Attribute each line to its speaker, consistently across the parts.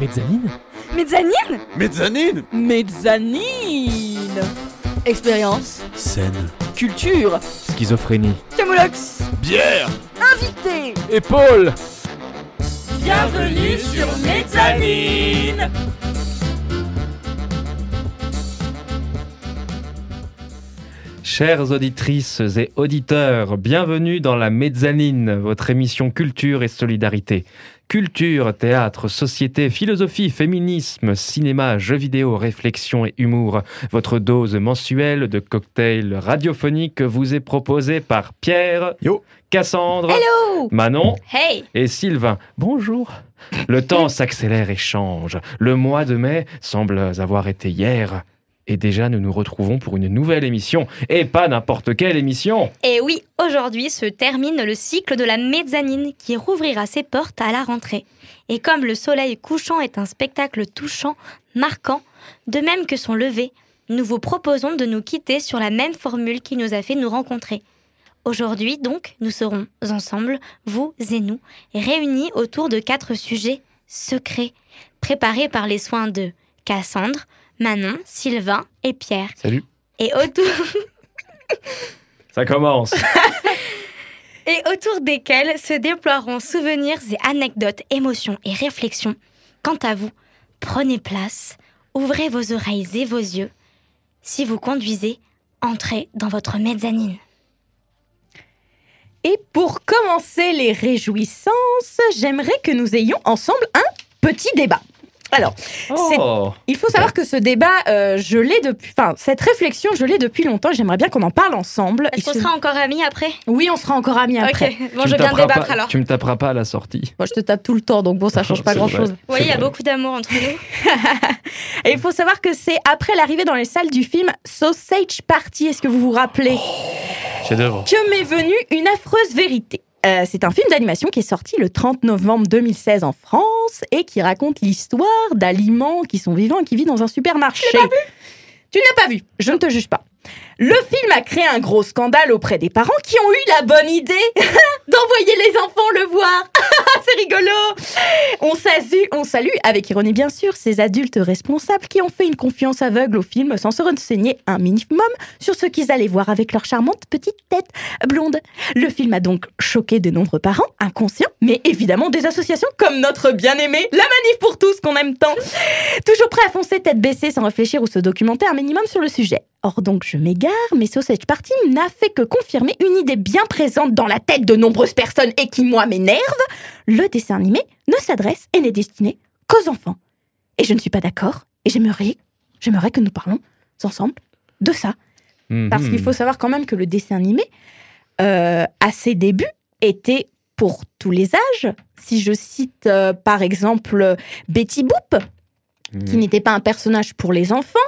Speaker 1: Mezzanine?
Speaker 2: Mezzanine?
Speaker 3: Mezzanine!
Speaker 2: Mezzanine! Expérience,
Speaker 3: Scène.
Speaker 2: culture,
Speaker 1: Schizophrénie.
Speaker 2: Camoulox,
Speaker 3: Bière!
Speaker 2: Invité.
Speaker 1: Épaule.
Speaker 2: Bienvenue sur Mezzanine
Speaker 1: Chères auditrices et auditeurs, bienvenue dans la Mezzanine, votre émission culture et solidarité. Culture, théâtre, société, philosophie, féminisme, cinéma, jeux vidéo, réflexion et humour. Votre dose mensuelle de cocktails radiophoniques vous est proposée par Pierre,
Speaker 3: Yo.
Speaker 1: Cassandre,
Speaker 2: Hello
Speaker 1: Manon
Speaker 2: Hey
Speaker 1: et Sylvain. Bonjour. Le temps s'accélère et change. Le mois de mai semble avoir été hier. Et déjà, nous nous retrouvons pour une nouvelle émission. Et pas n'importe quelle émission.
Speaker 4: Et oui, aujourd'hui se termine le cycle de la mezzanine qui rouvrira ses portes à la rentrée. Et comme le soleil couchant est un spectacle touchant, marquant, de même que son lever, nous vous proposons de nous quitter sur la même formule qui nous a fait nous rencontrer. Aujourd'hui, donc, nous serons ensemble, vous et nous, réunis autour de quatre sujets secrets, préparés par les soins de Cassandre, Manon, Sylvain et Pierre.
Speaker 1: Salut.
Speaker 4: Et autour...
Speaker 1: Ça commence.
Speaker 4: et autour desquels se déploieront souvenirs et anecdotes, émotions et réflexions. Quant à vous, prenez place, ouvrez vos oreilles et vos yeux. Si vous conduisez, entrez dans votre mezzanine.
Speaker 5: Et pour commencer les réjouissances, j'aimerais que nous ayons ensemble un petit débat. Alors,
Speaker 1: Oh.
Speaker 5: il faut savoir que ce débat, euh, je l'ai depuis, enfin cette réflexion, je l'ai depuis longtemps. J'aimerais bien qu'on en parle ensemble.
Speaker 4: Est-ce qu'on
Speaker 5: se-
Speaker 4: sera encore amis après?
Speaker 5: Oui, on sera encore amis après.
Speaker 4: Bon,
Speaker 1: Tu
Speaker 4: je viens
Speaker 1: taperas
Speaker 4: débattre
Speaker 1: pas-
Speaker 4: alors.
Speaker 1: Tu me taperas pas à la sortie.
Speaker 5: Moi, je te tape tout le temps, donc bon, ça change pas
Speaker 1: C'est
Speaker 5: grand
Speaker 1: vrai.
Speaker 5: chose.
Speaker 4: Oui, il y a beaucoup d'amour entre nous.
Speaker 5: Et il faut savoir que c'est après l'arrivée dans les salles du film Sausage Party. Est-ce que vous vous rappelez?
Speaker 3: Chef-d'œuvre.
Speaker 5: que m'est venue une affreuse vérité. Euh, c'est un film d'animation qui est sorti le 30 novembre 2016 en France et qui raconte l'histoire d'aliments qui sont vivants et qui vivent dans un supermarché. Tu ne l'as pas vu, je ne te juge pas. Le film a créé un gros scandale auprès des parents qui ont eu la bonne idée d'envoyer les enfants le voir. C'est rigolo. On salue, on salue, avec ironie bien sûr, ces adultes responsables qui ont fait une confiance aveugle au film sans se renseigner un minimum sur ce qu'ils allaient voir avec leur charmante petite tête blonde. Le film a donc choqué de nombreux parents, inconscients, mais évidemment des associations comme notre bien-aimé La Manif pour tous qu'on aime tant. Toujours prêt à foncer tête baissée sans réfléchir ou se documenter un minimum sur le sujet. Or donc je m'égare, mais Sausage Party n'a fait que confirmer une idée bien présente dans la tête de nombreuses personnes et qui moi m'énerve. Le dessin animé ne s'adresse et n'est destiné qu'aux enfants. Et je ne suis pas d'accord, et j'aimerais, j'aimerais que nous parlons ensemble de ça. Parce
Speaker 1: Mhm.
Speaker 5: qu'il faut savoir quand même que le dessin animé, euh, à ses débuts, était pour tous les âges. Si je cite euh, par exemple Betty Boop,
Speaker 1: Mhm.
Speaker 5: qui n'était pas un personnage pour les enfants,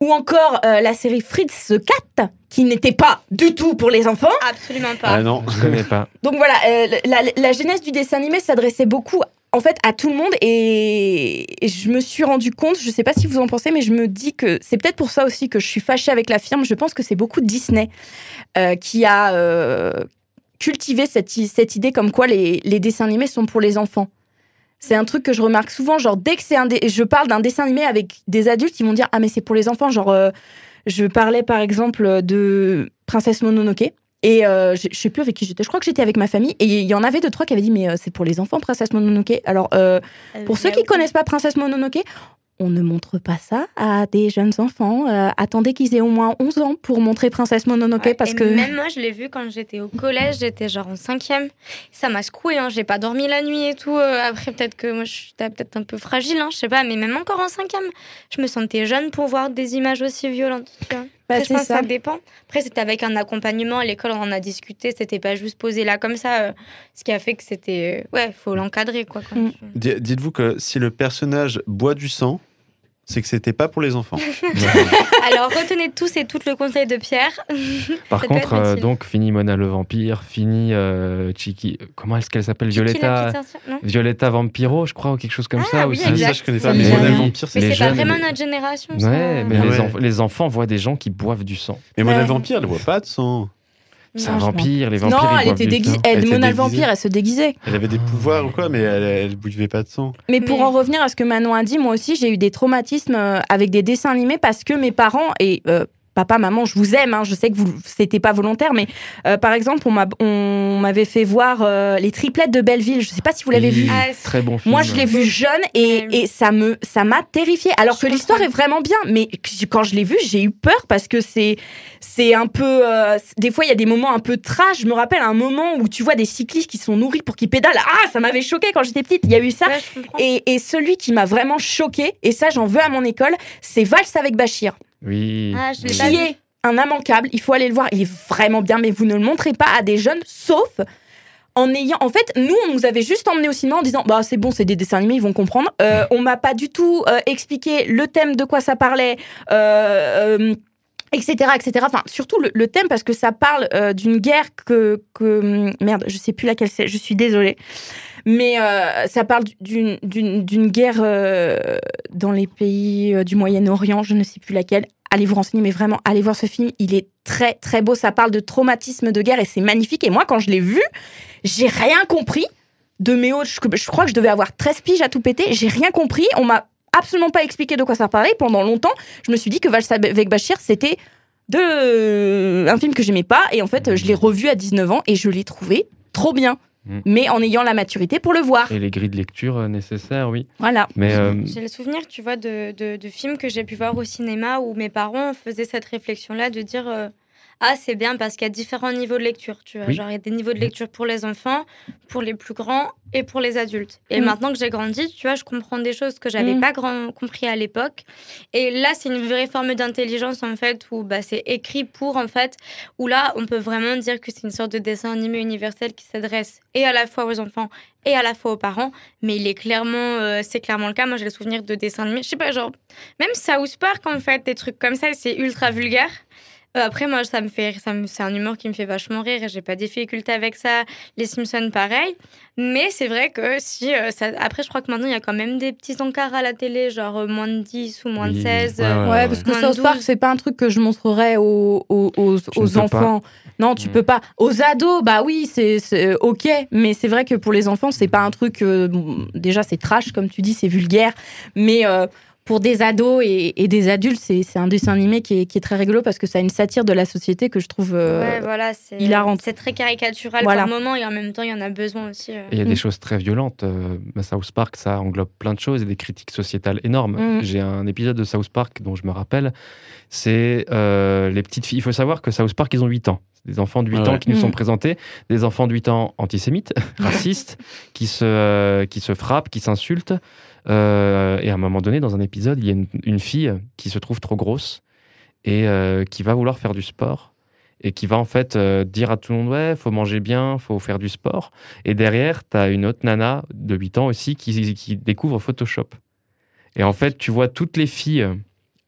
Speaker 5: ou encore euh, la série Fritz the Cat, qui n'était pas du tout pour les enfants.
Speaker 4: Absolument pas.
Speaker 3: Ah non.
Speaker 1: Je connais pas.
Speaker 5: Donc voilà, euh, la, la genèse du dessin animé s'adressait beaucoup en fait à tout le monde et, et je me suis rendu compte, je sais pas si vous en pensez, mais je me dis que c'est peut-être pour ça aussi que je suis fâchée avec la firme. Je pense que c'est beaucoup Disney euh, qui a euh, cultivé cette, cette idée comme quoi les, les dessins animés sont pour les enfants. C'est un truc que je remarque souvent, genre dès que c'est un, je parle d'un dessin animé avec des adultes, ils vont dire ah mais c'est pour les enfants, genre euh, je parlais par exemple de Princesse Mononoke. Et euh, je, je sais plus avec qui j'étais. Je crois que j'étais avec ma famille. Et il y en avait deux, trois qui avaient dit Mais euh, c'est pour les enfants, Princesse Mononoke. Alors, pour ceux qui connaissent pas Princesse Mononoke, on ne montre pas ça à des jeunes enfants. Euh, attendez qu'ils aient au moins 11 ans pour montrer Princesse Mononoke.
Speaker 4: Ouais,
Speaker 5: parce
Speaker 4: et
Speaker 5: que.
Speaker 4: Même moi, je l'ai vu quand j'étais au collège, j'étais genre en cinquième. Ça m'a secoué, hein. j'ai pas dormi la nuit et tout. Euh, Après, peut-être que moi, j'étais peut-être un peu fragile, hein, je sais pas, mais même encore en cinquième, je me sentais jeune pour voir des images aussi violentes. Tu vois.
Speaker 5: Bah,
Speaker 4: Après, je que
Speaker 5: ça.
Speaker 4: dépend. Après, c'était avec un accompagnement à l'école, on en a discuté, c'était pas juste posé là comme ça. euh, ce qui a fait que c'était. Ouais, faut l'encadrer, quoi. quand
Speaker 5: Mm.
Speaker 4: tu-
Speaker 3: Dites-vous que si le personnage boit du sang, c'est que c'était pas pour les enfants.
Speaker 4: Alors, retenez tous et toutes le conseil de Pierre.
Speaker 1: Par
Speaker 4: Ça
Speaker 1: contre, euh, donc, fini Mona le vampire, fini euh, Chiki. Comment est-ce qu'elle s'appelle Violetta. Violetta Vampiro, je crois, ou quelque chose comme
Speaker 4: Ah
Speaker 1: ça
Speaker 4: oui,
Speaker 1: aussi.
Speaker 3: Ah, ça, je connais pas. Mais Monet
Speaker 5: rien.
Speaker 3: Vampire, c'est
Speaker 4: Mais
Speaker 1: Les
Speaker 4: c'est pas
Speaker 1: jeunes,
Speaker 4: vraiment notre génération. ça.
Speaker 1: Ouais, mais
Speaker 3: Ah
Speaker 1: les,
Speaker 3: ouais.
Speaker 1: enf- les enfants voient des gens qui boivent du sang.
Speaker 3: Mais Monet
Speaker 5: Ouais.
Speaker 3: Vampire, elle boit pas de sang.
Speaker 1: C'est
Speaker 5: Non,
Speaker 1: un vampire, les vampires.
Speaker 5: non,
Speaker 1: ils
Speaker 5: elle était déguisée.
Speaker 3: Elle
Speaker 5: Mona le vampire, elle se déguisait.
Speaker 3: Elle avait des pouvoirs ou quoi, mais elle, elle buvait pas de sang.
Speaker 5: Mais pour en revenir à ce que Manon a dit, moi aussi, j'ai eu des traumatismes euh, avec des dessins animés parce que mes parents et euh, papa, maman, je vous aime. hein, je sais que vous, c'était pas volontaire, mais euh, par exemple, on m'a- on m'avait fait voir euh, les triplettes de Belleville. Je sais pas si vous l'avez
Speaker 1: Oui,
Speaker 5: vu.
Speaker 4: Ah,
Speaker 1: Très bon film.
Speaker 5: Moi, je l'ai vu jeune et, et ça me ça m'a terrifiée. Alors
Speaker 4: Je
Speaker 5: que l'histoire est vraiment bien, mais quand je l'ai vu, j'ai eu peur parce que c'est c'est un peu. euh, des fois, il y a des moments un peu trash. Je me rappelle un moment où tu vois des cyclistes qui sont nourris pour qu'ils pédalent. Ah, ça m'avait choqué quand j'étais petite. Il y a eu ça.
Speaker 4: ouais.
Speaker 5: Et, et celui qui m'a vraiment choqué, et ça j'en veux à mon école, c'est Valse avec Bachir,
Speaker 1: Oui.
Speaker 4: Ah, je l'ai
Speaker 1: oui.
Speaker 4: pas
Speaker 5: qui
Speaker 4: vu.
Speaker 5: est un immanquable. Il faut aller le voir. Il est vraiment bien, mais vous ne le montrez pas à des jeunes, sauf en ayant. En fait, nous, on nous avait juste emmenés au cinéma en disant Bah, c'est bon, c'est des dessins animés, ils vont comprendre. Euh, on m'a pas du tout euh, expliqué le thème de quoi ça parlait. euh, euh, etc etc enfin surtout le, le thème parce que ça parle euh, d'une guerre que que merde je sais plus laquelle c'est je suis désolée mais euh, ça parle d'une guerre euh, dans les pays euh, du Moyen-Orient je ne sais plus laquelle. Allez vous renseigner mais vraiment allez voir ce film. Il est très très beau. Ça parle de traumatisme de guerre et c'est magnifique. Et moi quand je l'ai vu j'ai rien compris de mes hauts je, je crois que je devais avoir 13 piges à tout péter. J'ai rien compris. On m'a absolument pas expliqué de quoi ça parlait. Pendant longtemps je me suis dit que Valse avec Bachir c'était de un film que j'aimais pas. Et en fait je l'ai revu à 19 ans et je l'ai trouvé trop bien
Speaker 1: Mm.
Speaker 5: mais en ayant la maturité pour le voir
Speaker 1: Et les grilles de lecture euh, nécessaires, oui.
Speaker 5: voilà
Speaker 1: Mais euh,
Speaker 4: J'ai le souvenir, tu vois, de, de, de films que j'ai pu voir au cinéma où mes parents faisaient cette réflexion-là de dire euh, Ah, c'est bien parce qu'il y a différents niveaux de lecture. Tu vois,
Speaker 1: Oui.
Speaker 4: genre il y a des niveaux de lecture pour les enfants, pour les plus grands et pour les adultes. Et
Speaker 5: Mm.
Speaker 4: maintenant que j'ai grandi, tu vois, je comprends des choses que j'avais
Speaker 5: Mm.
Speaker 4: pas grand, compris à l'époque. Et là, c'est une vraie forme d'intelligence en fait où bah, c'est écrit pour en fait, où là, on peut vraiment dire que c'est une sorte de dessin animé universel qui s'adresse et à la fois aux enfants et à la fois aux parents mais il est clairement euh, c'est clairement le cas moi j'ai le souvenir de dessins animés je sais pas genre même South Park en fait des trucs comme ça c'est ultra vulgaire après moi ça me fait ça me- c'est un humour qui me fait vachement rire et j'ai pas de difficulté avec ça les Simpsons pareil mais c'est vrai que si euh, ça après je crois que maintenant il y a quand même des petits encarts à la télé genre euh, moins de 10 ou moins de
Speaker 1: Oui,
Speaker 4: 16
Speaker 1: ouais,
Speaker 4: euh,
Speaker 1: ouais,
Speaker 5: Ouais, parce que South Park,
Speaker 4: 12.
Speaker 5: c'est pas un truc que je montrerais aux, aux, enfants. Non, tu
Speaker 1: Mm.
Speaker 5: peux pas. Aux ados, bah oui, c'est c'est, euh, ok. Mais c'est vrai que pour les enfants, c'est pas un truc. euh, bon, déjà, c'est trash, comme tu dis, c'est vulgaire. Mais euh, pour des ados et, et des adultes, c'est un dessin animé qui est, qui est très rigolo parce que ça a une satire de la société que je trouve. euh,
Speaker 4: ouais voilà
Speaker 5: hilarante.
Speaker 4: c'est très caricatural
Speaker 5: Voilà.
Speaker 4: par moment et en même temps il y en a besoin aussi euh.
Speaker 1: Il y a
Speaker 5: Mm.
Speaker 1: des choses très violentes. Euh, bah, South Park, ça englobe plein de choses et des critiques sociétales énormes.
Speaker 5: Mm.
Speaker 1: J'ai un épisode de South Park dont je me rappelle. C'est euh, les petites filles. Il faut savoir que South Park, ils ont 8 ans. C'est des enfants de 8
Speaker 3: Ouais.
Speaker 1: ans qui nous
Speaker 5: Mm.
Speaker 1: sont présentés. Des enfants de 8 ans antisémites, racistes, qui, se, euh, qui se frappent, qui s'insultent. Euh, et à un moment donné, dans un épisode, il y a une, une fille qui se trouve trop grosse et euh, qui va vouloir faire du sport. Et qui va en fait euh, dire à tout le monde Ouais, faut manger bien, faut faire du sport. Et derrière, tu as une autre nana de 8 ans aussi qui, qui découvre Photoshop. Et en fait, tu vois toutes les filles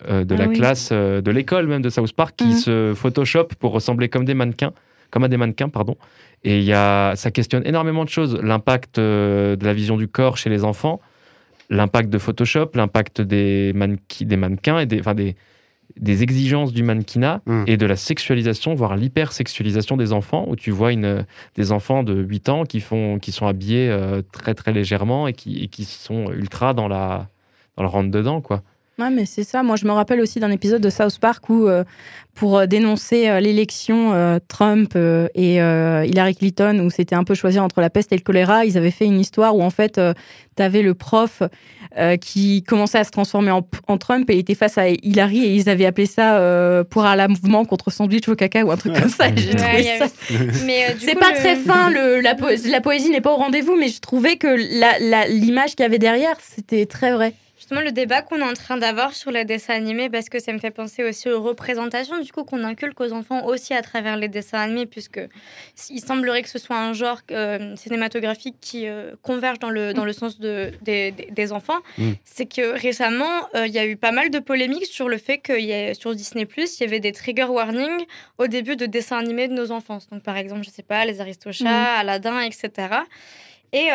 Speaker 1: euh, de
Speaker 5: Ah
Speaker 1: la
Speaker 5: oui.
Speaker 1: classe, euh, de l'école même de South Park, qui
Speaker 5: Mhm.
Speaker 1: se Photoshop pour ressembler comme des mannequins, comme à des mannequins, pardon. Et il ça questionne énormément de choses. L'impact de la vision du corps chez les enfants, l'impact de Photoshop, l'impact des, des mannequins et des, enfin des, des exigences du mannequinat
Speaker 3: Mhm.
Speaker 1: et de la sexualisation, voire l'hypersexualisation des enfants, où tu vois une, des enfants de 8 ans qui, font, qui sont habillés euh, très très légèrement et qui, et qui sont ultra dans la dans le rentre dedans quoi.
Speaker 5: Ouais, mais c'est ça. Moi, je me rappelle aussi d'un épisode de South Park où, euh, pour euh, dénoncer euh, l'élection euh, Trump euh, et euh, Hillary Clinton, où c'était un peu choisir entre la peste et le choléra, ils avaient fait une histoire où, en fait, tu avais le prof euh, qui commençait à se transformer en, en Trump et était face à Hillary et ils avaient appelé ça euh, pour un mouvement contre sandwich au caca ou un truc comme ça. J'ai
Speaker 4: Ouais,
Speaker 5: trouvé ça
Speaker 4: avait- euh,
Speaker 5: c'est pas
Speaker 4: le-
Speaker 5: très fin, le, la, poésie, la poésie n'est pas au rendez-vous, mais je trouvais que la- la- l'image qu'il y avait derrière, c'était très vrai.
Speaker 4: Justement, le débat qu'on est en train d'avoir sur les dessins animés, parce que ça me fait penser aussi aux représentations, du coup, qu'on inculque aux enfants aussi à travers les dessins animés, puisque il semblerait que ce soit un genre euh, cinématographique qui euh, converge dans le, dans le sens de, des, des- enfants.
Speaker 3: Mm.
Speaker 4: C'est que récemment, euh, il y a eu pas mal de polémiques sur le fait que y a- sur Disney, il y avait des trigger warnings au début de dessins animés de nos enfances. Donc, par exemple, je sais pas, les Aristochats, Aladdin, etc. Et.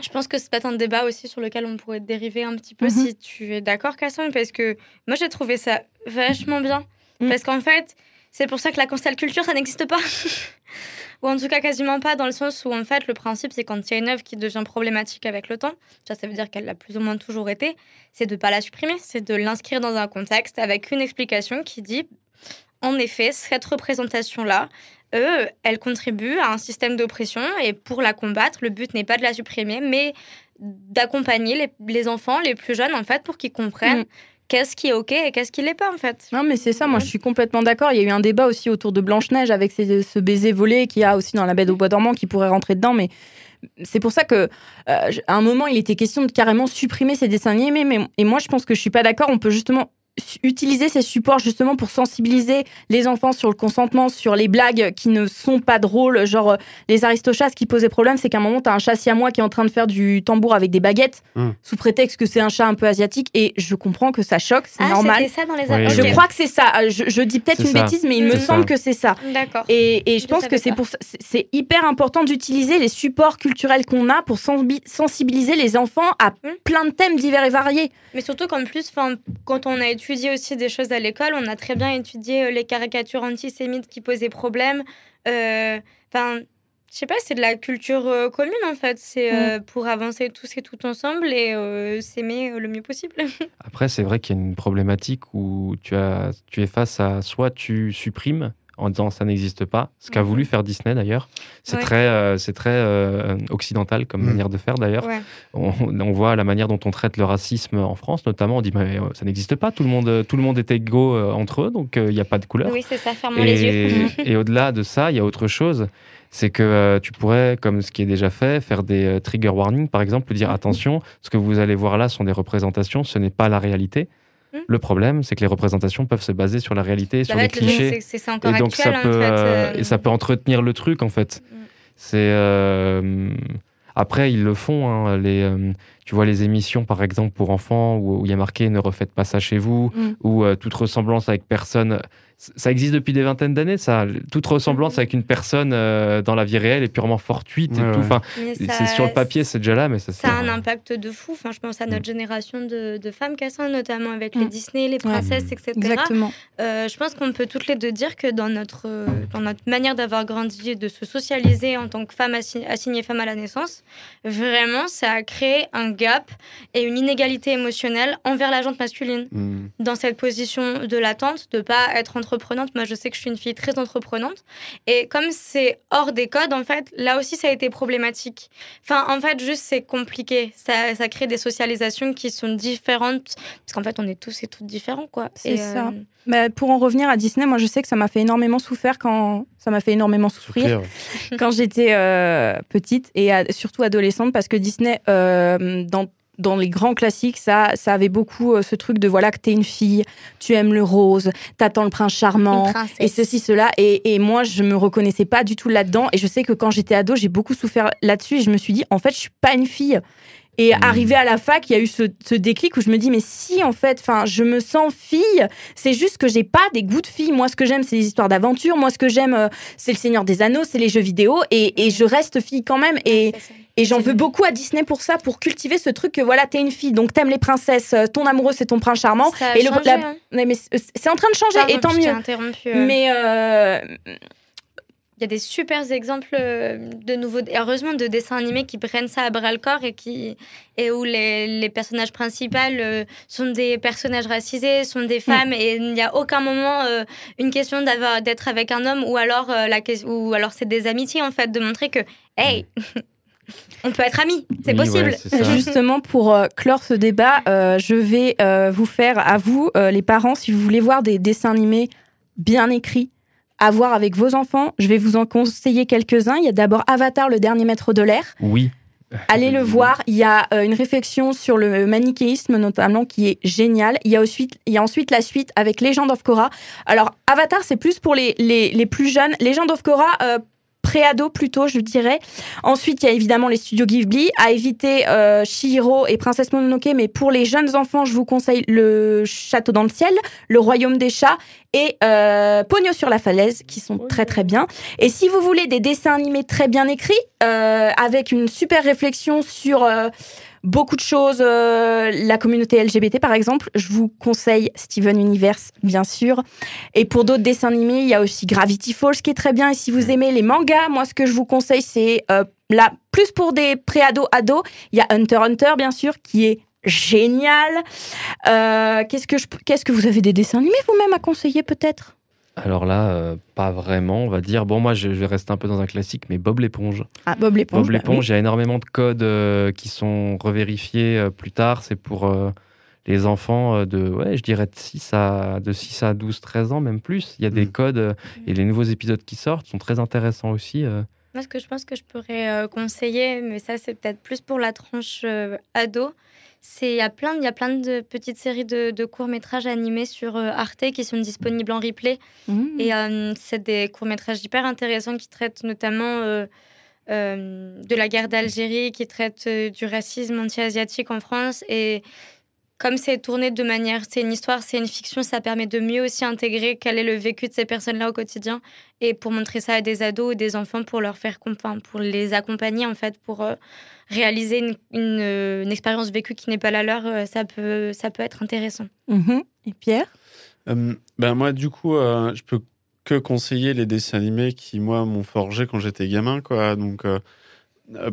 Speaker 4: Je pense que c'est peut-être un débat aussi sur lequel on pourrait dériver un petit peu
Speaker 5: Mhm.
Speaker 4: si tu es d'accord, Cassandre, parce que moi j'ai trouvé ça vachement bien.
Speaker 5: Mhm.
Speaker 4: Parce qu'en fait, C'est pour ça que la cancel culture, ça n'existe pas. Ou en tout cas quasiment pas, dans le sens où en fait le principe c'est quand il y a une œuvre qui devient problématique avec le temps, ça, ça veut dire qu'elle l'a plus ou moins toujours été, c'est de pas la supprimer, c'est de l'inscrire dans un contexte avec une explication qui dit en effet cette représentation-là, euh, elle contribue à un système d'oppression et pour la combattre, le but n'est pas de la supprimer, mais d'accompagner les, les enfants, les plus jeunes en fait, pour qu'ils comprennent
Speaker 5: Mm.
Speaker 4: qu'est-ce qui est ok et qu'est-ce qui l'est pas en fait.
Speaker 5: Non, mais c'est ça, moi je suis complètement d'accord. Il y a eu un débat aussi autour de Blanche-Neige avec ces- ce baiser volé qu'il y a aussi dans la bête au bois dormant qui pourrait rentrer dedans, mais c'est pour ça que euh, à un moment il était question de carrément supprimer ces dessins animés, mais, et moi je pense que je suis pas d'accord. On peut justement utiliser ces supports justement pour sensibiliser les enfants sur le consentement, sur les blagues qui ne sont pas drôles, genre euh, les aristochats, ce qui posait problème, c'est qu'à un moment, tu as un chat siamois qui est en train de faire du tambour avec des baguettes,
Speaker 3: Hum.
Speaker 5: sous prétexte que c'est un chat un peu asiatique, et je comprends que ça choque, c'est
Speaker 4: Ah,
Speaker 5: normal.
Speaker 4: c'était ça dans les
Speaker 1: Oui.
Speaker 5: Je crois que c'est ça. Euh, Je, je dis peut-être une
Speaker 1: ça.
Speaker 5: bêtise, mais il me semble
Speaker 1: ça.
Speaker 5: que c'est ça.
Speaker 4: D'accord.
Speaker 5: Et, et je
Speaker 4: Je
Speaker 5: pense que c'est pour c'est hyper important d'utiliser les supports culturels qu'on a pour sensibiliser les enfants à
Speaker 4: Mm.
Speaker 5: plein de thèmes divers et variés.
Speaker 4: Mais surtout qu'en plus, quand on a étudié aussi des choses à l'école, on a très bien étudié euh, les caricatures antisémites qui posaient problème. Euh, Enfin, je sais pas, c'est de la culture euh, commune en fait. C'est euh, pour avancer tous et tout ensemble et euh, s'aimer euh, le mieux possible.
Speaker 1: Après, c'est vrai qu'il y a une problématique où tu, as, tu es face à soit tu supprimes en disant ça n'existe pas, ce qu'a voulu faire Disney d'ailleurs. C'est
Speaker 4: Ouais.
Speaker 1: très, euh, c'est très euh, occidental comme
Speaker 3: Mhm.
Speaker 1: manière de faire d'ailleurs.
Speaker 4: Ouais.
Speaker 1: On, on voit la manière dont on traite le racisme en France notamment. On dit mais euh, ça n'existe pas, tout le monde, tout le monde est égaux euh, entre eux, donc euh, il n'y a pas de couleur.
Speaker 4: Oui, c'est ça, fermons les yeux.
Speaker 1: Et, et au-delà de ça, il y a autre chose. C'est que euh, tu pourrais, comme ce qui est déjà fait, faire des euh, trigger warnings, par exemple, dire attention, ce que vous allez voir là sont des représentations, ce n'est pas la réalité.
Speaker 4: Mhm.
Speaker 1: Le problème, c'est que les représentations peuvent se baser sur la réalité,
Speaker 4: Ça
Speaker 1: sur les
Speaker 4: le-
Speaker 1: clichés.
Speaker 4: C'est encore
Speaker 1: Et donc,
Speaker 4: actuel
Speaker 1: ça
Speaker 4: en
Speaker 1: peut,
Speaker 4: fait.
Speaker 1: euh,
Speaker 4: euh,
Speaker 1: et ça peut entretenir le truc, en fait.
Speaker 4: Mm.
Speaker 1: C'est. euh, après, ils le font. hein, les, euh, tu vois les émissions, par exemple, pour enfants, où il y a marqué ne refaites pas ça chez vous,
Speaker 5: Mm.
Speaker 1: ou euh, toute ressemblance avec personne. Ça existe depuis des vingtaines d'années, ça. Toute ressemblance
Speaker 4: Mhm.
Speaker 1: avec une personne euh, dans la vie réelle est purement fortuite et tout. Enfin, c'est sur le papier, c'est déjà là, mais ça.
Speaker 4: Ça a un impact de fou. Enfin, je pense à notre génération de, de femmes, Cassin, notamment avec les
Speaker 5: Mm.
Speaker 4: Disney, les princesses, etc.
Speaker 5: Exactement.
Speaker 4: Euh, je pense qu'on peut toutes les deux dire que dans notre, dans notre manière d'avoir grandi, de se socialiser en tant que femme assi- assignée femme à la naissance, vraiment, ça a créé un gap et une inégalité émotionnelle envers la jante masculine.
Speaker 3: Hmm.
Speaker 4: Dans cette position de l'attente, de pas être entreprenante. Moi, je sais que je suis une fille très entreprenante. Et comme c'est hors des codes, en fait, là aussi, ça a été problématique. Enfin, en fait, juste, c'est compliqué. Ça, ça crée des socialisations qui sont différentes. Parce qu'en fait, on est tous et toutes différents, quoi.
Speaker 5: C'est ça.
Speaker 4: euh,
Speaker 5: Mais pour en revenir à Disney, moi je sais que ça m'a fait énormément souffrir quand ça m'a fait énormément souffrir quand j'étais euh, petite et à- surtout adolescente parce que Disney, euh, dans, dans les grands classiques, ça, ça avait beaucoup euh, ce truc de voilà que t'es une fille, tu aimes le rose, t'attends le prince charmant. Et ceci, cela. Et, et moi, je me reconnaissais pas du tout là-dedans. Et je sais que quand j'étais ado, j'ai beaucoup souffert là-dessus. Et je me suis dit, en fait, je suis pas une fille. Et
Speaker 1: Mmh.
Speaker 5: arrivé à la fac, il y a eu ce, ce déclic où je me dis, mais si, en fait, enfin, je me sens fille. C'est juste que j'ai pas des goûts de fille. Moi, ce que j'aime, c'est les histoires d'aventure. Moi, ce que j'aime, euh, c'est le Seigneur des Anneaux, c'est les jeux vidéo. Et, et je reste fille quand même. Et,
Speaker 4: ça.
Speaker 5: Et j'en veux beaucoup à Disney pour ça, pour cultiver ce truc que voilà, t'es une fille, donc t'aimes les princesses, euh, ton amoureux, c'est ton prince charmant.
Speaker 4: Ça a
Speaker 5: et le-
Speaker 4: changé,
Speaker 5: la-
Speaker 4: hein.
Speaker 5: Mais, c'est en train de changer,
Speaker 4: Pardon,
Speaker 5: et tant mieux.
Speaker 4: interrompu, euh.
Speaker 5: Mais euh,
Speaker 4: Il y a des super exemples euh, de nouveaux, heureusement, de dessins animés qui prennent ça à bras le corps et qui et où les, les personnages principaux sont des personnages racisés, sont des femmes et il n'y a aucun moment euh, une question d'avoir d'être avec un homme ou alors la ou alors c'est des amitiés en fait de montrer que hey on peut être amis, c'est
Speaker 1: Oui,
Speaker 4: possible.
Speaker 1: ouais.
Speaker 5: Justement, pour euh, clore ce débat, euh, je vais euh, vous faire, à vous, euh, les parents, si vous voulez voir des dessins animés bien écrits, à voir avec vos enfants, je vais vous en conseiller quelques-uns. Il y a d'abord Avatar, le dernier maître de l'air.
Speaker 1: Oui.
Speaker 5: Allez le voir. Il y a euh, une réflexion sur le manichéisme, notamment, qui est géniale. Il y a ensuite, il y a ensuite la suite avec Legend of Korra. Alors, Avatar, c'est plus pour les, les, les plus jeunes. Legend of Korra, euh, pré-ado plutôt, je dirais. Ensuite, il y a évidemment les studios Ghibli. À éviter euh, Chihiro et Princesse Mononoke, mais pour les jeunes enfants, je vous conseille Le Château dans le ciel, Le Royaume des chats et euh, Pogno sur la falaise, qui sont très très bien. Et si vous voulez des dessins animés très bien écrits, euh, avec une super réflexion sur euh, beaucoup de choses. euh, la communauté LGBT, par exemple, je vous conseille Steven Universe, bien sûr. Et pour d'autres dessins animés, il y a aussi Gravity Falls qui est très bien. Et si vous aimez les mangas, moi, ce que je vous conseille, c'est euh, là, plus pour des pré-ados, ados, il y a Hunter x Hunter, bien sûr, qui est génial. Euh, qu'est-ce que je, qu'est-ce que vous avez des dessins animés vous-même à conseiller peut-être?
Speaker 1: Alors là, euh, pas vraiment, on va dire. Bon, moi, je, je vais rester un peu dans un classique, mais Bob l'éponge.
Speaker 5: Ah, Bob l'éponge.
Speaker 1: Bob
Speaker 5: bah
Speaker 1: l'éponge, il y a énormément de codes euh, qui sont revérifiés euh, plus tard. C'est pour euh, les enfants euh, de, ouais, je dirais de 6 à, de 6 à 12, 13 ans, même plus. Il y a des
Speaker 3: Mm.
Speaker 1: codes euh, et les nouveaux épisodes qui sortent sont très intéressants aussi. euh.
Speaker 4: Moi, ce que je pense que je pourrais euh, conseiller, mais ça, c'est peut-être plus pour la tranche euh, ado, il y a plein, il y a plein de petites séries de, de courts-métrages animés sur euh, Arte qui sont disponibles en replay.
Speaker 5: oui.
Speaker 4: Et euh, c'est des courts-métrages hyper intéressants qui traitent notamment euh, euh, de la guerre d'Algérie, qui traitent du racisme anti-asiatique en France. Et comme c'est tourné de manière, c'est une histoire, c'est une fiction, ça permet de mieux aussi intégrer quel est le vécu de ces personnes-là au quotidien. Et pour montrer ça à des ados ou des enfants, pour leur faire comprendre, pour les accompagner en fait, pour euh, réaliser une, une, euh, une expérience vécue qui n'est pas la leur, euh, ça peut, ça peut être intéressant.
Speaker 5: Mhm. Et Pierre?
Speaker 3: Euh, ben moi, du coup, euh, je peux que conseiller les dessins animés qui, moi, m'ont forgé quand j'étais gamin, quoi. Donc,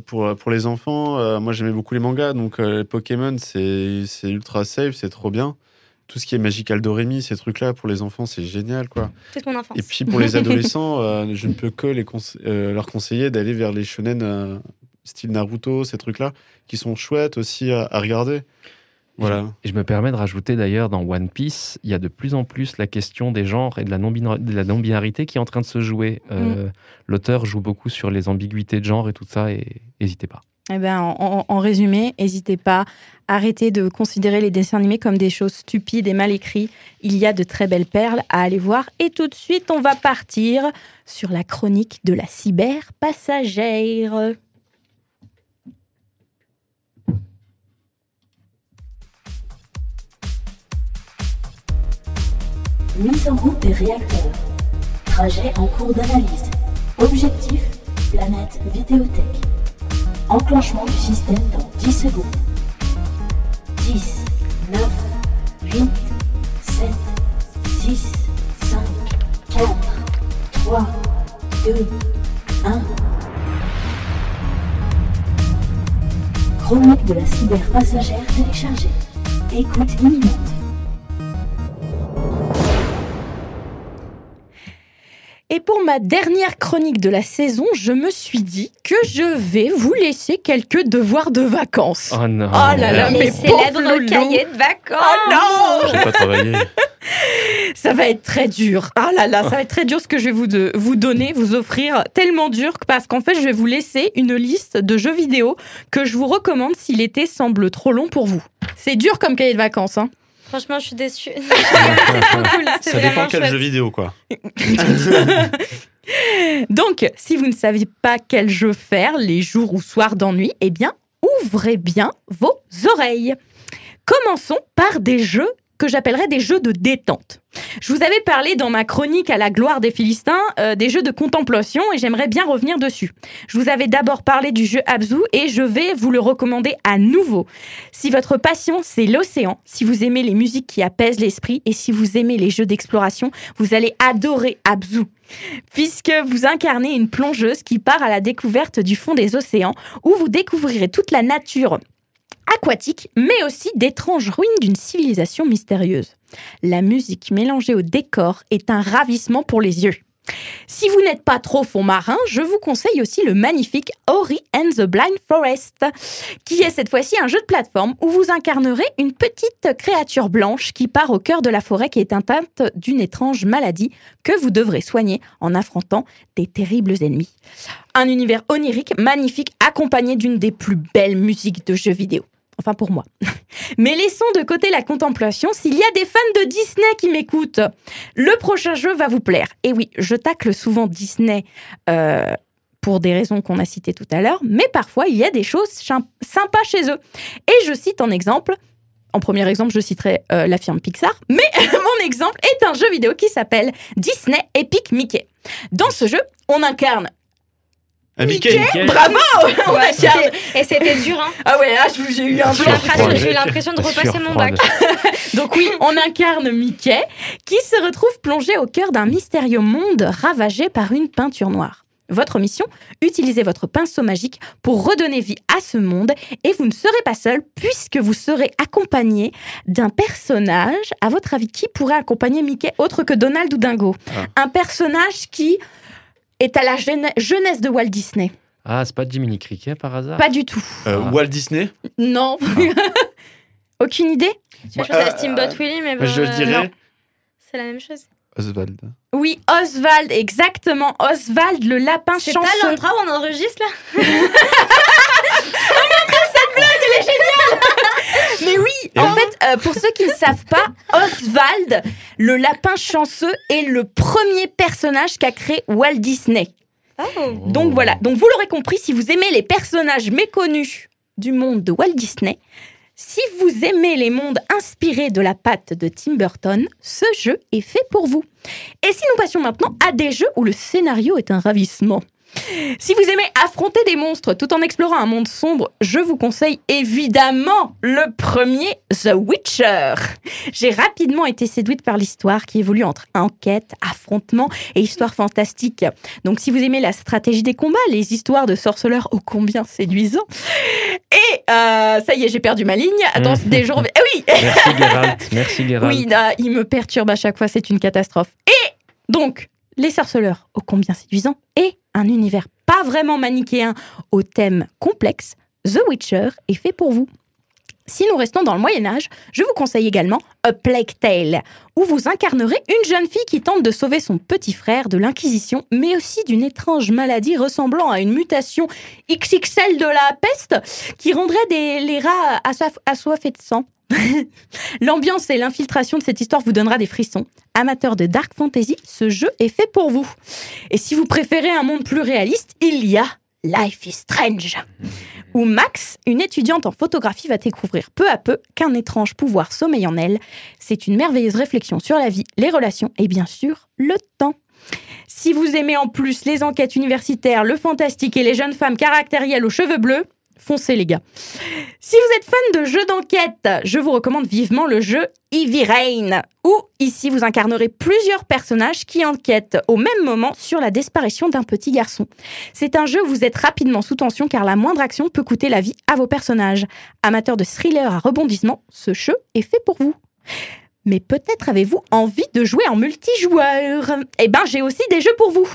Speaker 3: pour, pour les enfants, euh, moi, j'aimais beaucoup les mangas. Donc, euh, les Pokémon, c'est ultra safe, c'est trop bien. Tout ce qui est Magical Doremi, ces trucs-là, pour les enfants, c'est génial, quoi.
Speaker 4: C'est enfance.
Speaker 3: Et puis, pour les adolescents, euh, je ne peux que les conse- euh, leur conseiller d'aller vers les shonen euh, style Naruto, ces trucs-là, qui sont chouettes aussi à, à regarder. Voilà.
Speaker 1: Et je me permets de rajouter d'ailleurs dans One Piece, il y a de plus en plus la question des genres et de la non-binarité qui est en train de se jouer. Euh, L'auteur joue beaucoup sur les ambiguïtés de genre et tout ça, et n'hésitez pas.
Speaker 5: Eh ben, en, en- en résumé, n'hésitez pas, arrêtez de considérer les dessins animés comme des choses stupides et mal écrites. Il y a de très belles perles à aller voir. Et tout de suite, on va partir sur la chronique de la cyber passagère.
Speaker 6: Mise en route des réacteurs. Trajet en cours d'analyse. Objectif, planète Vidéothèque. Enclenchement du système dans 10 secondes. 10, 9, 8, 7, 6, 5, 4, 3, 2, 1. Chronique de la cyber passagère téléchargée. Écoute imminente.
Speaker 5: Et pour ma dernière chronique de la saison, je me suis dit que je vais vous laisser quelques devoirs de vacances.
Speaker 1: Oh non
Speaker 5: Oh là là, mais
Speaker 4: célèbres cahiers de vacances.
Speaker 5: Oh non
Speaker 3: J'ai pas travaillé.
Speaker 5: Ça va être très dur. Ah là là, ça va être très dur ce que je vais vous, de- vous donner, vous offrir. Tellement dur que- parce qu'en fait, je vais vous laisser une liste de jeux vidéo que je vous recommande si l'été semble trop long pour vous. C'est dur comme cahier de vacances. Hein.
Speaker 4: Franchement, je suis déçue. cool. c'est
Speaker 3: Ça dépend quel
Speaker 4: chouette.
Speaker 3: jeu vidéo, quoi.
Speaker 5: Donc, si vous ne savez pas quel jeu faire les jours ou soirs d'ennui, eh bien, ouvrez bien vos oreilles. Commençons par des jeux que j'appellerais des jeux de détente. Je vous avais parlé dans ma chronique à la gloire des Philistins euh, des jeux de contemplation et j'aimerais bien revenir dessus. Je vous avais d'abord parlé du jeu Abzu et je vais vous le recommander à nouveau. Si votre passion c'est l'océan, si vous aimez les musiques qui apaisent l'esprit et si vous aimez les jeux d'exploration, vous allez adorer Abzu puisque vous incarnez une plongeuse qui part à la découverte du fond des océans, où vous découvrirez toute la nature aquatique, mais aussi d'étranges ruines d'une civilisation mystérieuse. La musique mélangée au décor est un ravissement pour les yeux. Si vous n'êtes pas trop fond marin, je vous conseille aussi le magnifique Ori and the Blind Forest, qui est cette fois-ci un jeu de plateforme où vous incarnerez une petite créature blanche qui part au cœur de la forêt qui est atteinte d'une étrange maladie que vous devrez soigner en affrontant des terribles ennemis. Un univers onirique, magnifique, accompagné d'une des plus belles musiques de jeux vidéo. Enfin pour moi. Mais laissons de côté la contemplation s'il y a des fans de Disney qui m'écoutent. Le prochain jeu va vous plaire. Et oui, je tacle souvent Disney euh, pour des raisons qu'on a citées tout à l'heure, mais parfois il y a des choses sympas chez eux. Et je cite en exemple, en premier exemple, je citerai euh, la firme Pixar, mais mon exemple est un jeu vidéo qui s'appelle Disney Epic Mickey. Dans ce jeu, on incarne
Speaker 3: Ah, Mickey,
Speaker 1: Mickey.
Speaker 5: Bravo
Speaker 4: Ouais, Et c'était dur, hein.
Speaker 5: Ah ouais, là, j'ai eu un blanc.
Speaker 4: l'impression- J'ai eu l'impression de repasser mon bac.
Speaker 5: Donc oui, on incarne Mickey, qui se retrouve plongé au cœur d'un mystérieux monde ravagé par une peinture noire. Votre mission Utilisez votre pinceau magique pour redonner vie à ce monde et vous ne serez pas seul puisque vous serez accompagné d'un personnage. À votre avis, qui pourrait accompagner Mickey autre que Donald ou Dingo?
Speaker 3: Ah.
Speaker 5: Un personnage qui est à la jeune- jeunesse de Walt Disney.
Speaker 1: Ah, c'est pas Jiminy Cricket par hasard?
Speaker 5: Pas du tout.
Speaker 3: Euh,
Speaker 1: Ah.
Speaker 3: Walt Disney?
Speaker 5: Non. Aucune idée?
Speaker 4: Je pense
Speaker 3: Euh,
Speaker 4: à Steamboat Willie, mais bon,
Speaker 3: je
Speaker 4: euh,
Speaker 3: dirais
Speaker 4: c'est la même chose.
Speaker 3: Oswald.
Speaker 5: Oui, Oswald, exactement. Oswald, le lapin
Speaker 4: C'est
Speaker 5: chanceux.
Speaker 4: pas l'endroit où on enregistre là?
Speaker 5: Mais oui, en fait, euh, pour ceux qui ne savent pas, Oswald, le lapin chanceux, est le premier personnage qu'a créé Walt Disney.
Speaker 4: Oh.
Speaker 5: Donc voilà, donc vous l'aurez compris, si vous aimez les personnages méconnus du monde de Walt Disney, si vous aimez les mondes inspirés de la patte de Tim Burton, ce jeu est fait pour vous. Et si nous passions maintenant à des jeux où le scénario est un ravissement si vous aimez affronter des monstres tout en explorant un monde sombre, je vous conseille évidemment le premier, The Witcher. J'ai rapidement été séduite par l'histoire qui évolue entre enquête, affrontement et histoire fantastique. Donc si vous aimez la stratégie des combats, les histoires de sorceleurs ô combien séduisants. Et euh, ça y est, j'ai perdu ma ligne. Attends,
Speaker 1: Mhm.
Speaker 5: des jours... Eh oui
Speaker 1: Merci Geralt. Merci Geralt.
Speaker 5: oui, là, il me perturbe à chaque fois, c'est une catastrophe. Et donc, les sorceleurs, ô combien séduisants, et un univers pas vraiment manichéen au thème complexe, The Witcher est fait pour vous. Si nous restons dans le Moyen Âge, je vous conseille également A Plague Tale, où vous incarnerez une jeune fille qui tente de sauver son petit frère de l'Inquisition, mais aussi d'une étrange maladie ressemblant à une mutation XXL de la peste qui rendrait des, les rats assoif- assoiffés de sang. L'ambiance et l'infiltration de cette histoire vous donnera des frissons. Amateur de dark fantasy, ce jeu est fait pour vous. Et si vous préférez un monde plus réaliste, il y a Life is Strange, où Max, une étudiante en photographie, va découvrir peu à peu qu'un étrange pouvoir sommeille en elle. C'est une merveilleuse réflexion sur la vie, les relations et bien sûr le temps. Si vous aimez en plus les enquêtes universitaires, le fantastique et les jeunes femmes caractérielles aux cheveux bleus, foncez les gars. Si vous êtes fan de jeux d'enquête, je vous recommande vivement le jeu Heavy Rain, où ici vous incarnerez plusieurs personnages qui enquêtent au même moment sur la disparition d'un petit garçon. C'est un jeu où vous êtes rapidement sous tension car la moindre action peut coûter la vie à vos personnages. Amateur de thriller à rebondissement, ce jeu est fait pour vous. Mais peut-être avez-vous envie de jouer en multijoueur? Eh ben, j'ai aussi des jeux pour vous.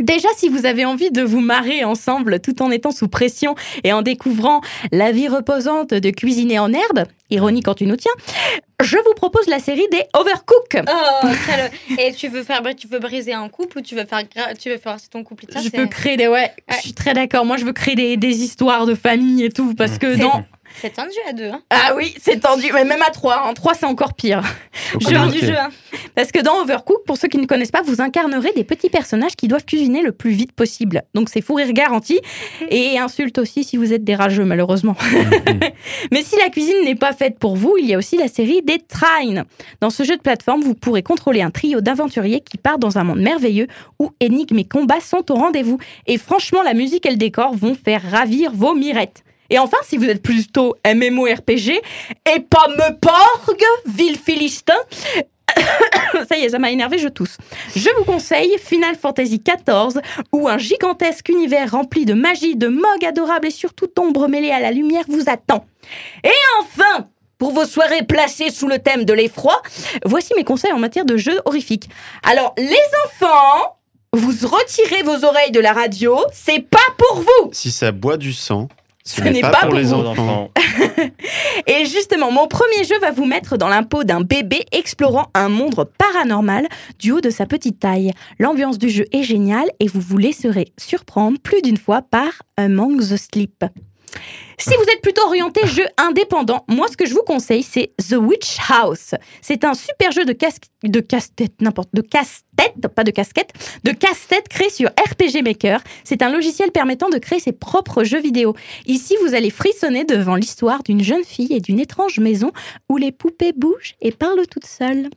Speaker 5: Déjà, si vous avez envie de vous marrer ensemble tout en étant sous pression et en découvrant la vie reposante de cuisiner en herbe, ironie quand tu nous tiens, je vous propose la série des Overcook.
Speaker 4: Oh, très le- Et tu veux faire, tu veux briser un couple ou tu veux faire, tu veux faire ton couple ça,
Speaker 5: je veux créer des... Ouais, je suis très d'accord. Moi, je veux créer des, des histoires de famille et tout, parce que
Speaker 4: C'est-
Speaker 5: dans...
Speaker 4: C'est tendu à deux. Hein.
Speaker 5: Ah oui, c'est tendu, mais même à trois. En trois, c'est encore pire.
Speaker 1: Faut
Speaker 5: Je
Speaker 4: Peur
Speaker 1: communiquer.
Speaker 4: du jeu. Hein.
Speaker 5: Parce que dans Overcook, pour ceux qui ne connaissent pas, vous incarnerez des petits personnages qui doivent cuisiner le plus vite possible. Donc c'est fou rire garanti. Et insulte aussi si vous êtes des rageux, malheureusement. Mais si la cuisine n'est pas faite pour vous, il y a aussi la série des Trine. Dans ce jeu de plateforme, vous pourrez contrôler un trio d'aventuriers qui partent dans un monde merveilleux où énigmes et combats sont au rendez-vous. Et franchement, la musique et le décor vont faire ravir vos mirettes. Et enfin, si vous êtes plutôt MMORPG, et pas me porgue, ville philistin, ça y est, ça m'a énervé, je tousse. Je vous conseille Final Fantasy XIV, où un gigantesque univers rempli de magie, de mogs adorables et surtout d'ombres mêlées à la lumière vous attend. Et enfin, pour vos soirées placées sous le thème de l'effroi, voici mes conseils en matière de jeux horrifiques. Alors, les enfants, vous retirez vos oreilles de la radio, c'est pas pour vous
Speaker 3: Si ça boit du sang, ce, n'est pas, pour les enfants.
Speaker 5: Et justement, mon premier jeu va vous mettre dans l'impôt d'un bébé explorant un monde paranormal du haut de sa petite taille. L'ambiance du jeu est géniale et vous vous laisserez surprendre plus d'une fois par Among the Sleep. Si vous êtes plutôt orienté jeu indépendant, moi ce que je vous conseille c'est The Witch House. C'est un super jeu de casse de casse-tête n'importe de casse-tête, pas de casquette, de casse-tête créé sur RPG Maker. C'est un logiciel permettant de créer ses propres jeux vidéo. Ici, vous allez frissonner devant l'histoire d'une jeune fille et d'une étrange maison où les poupées bougent et parlent toutes seules.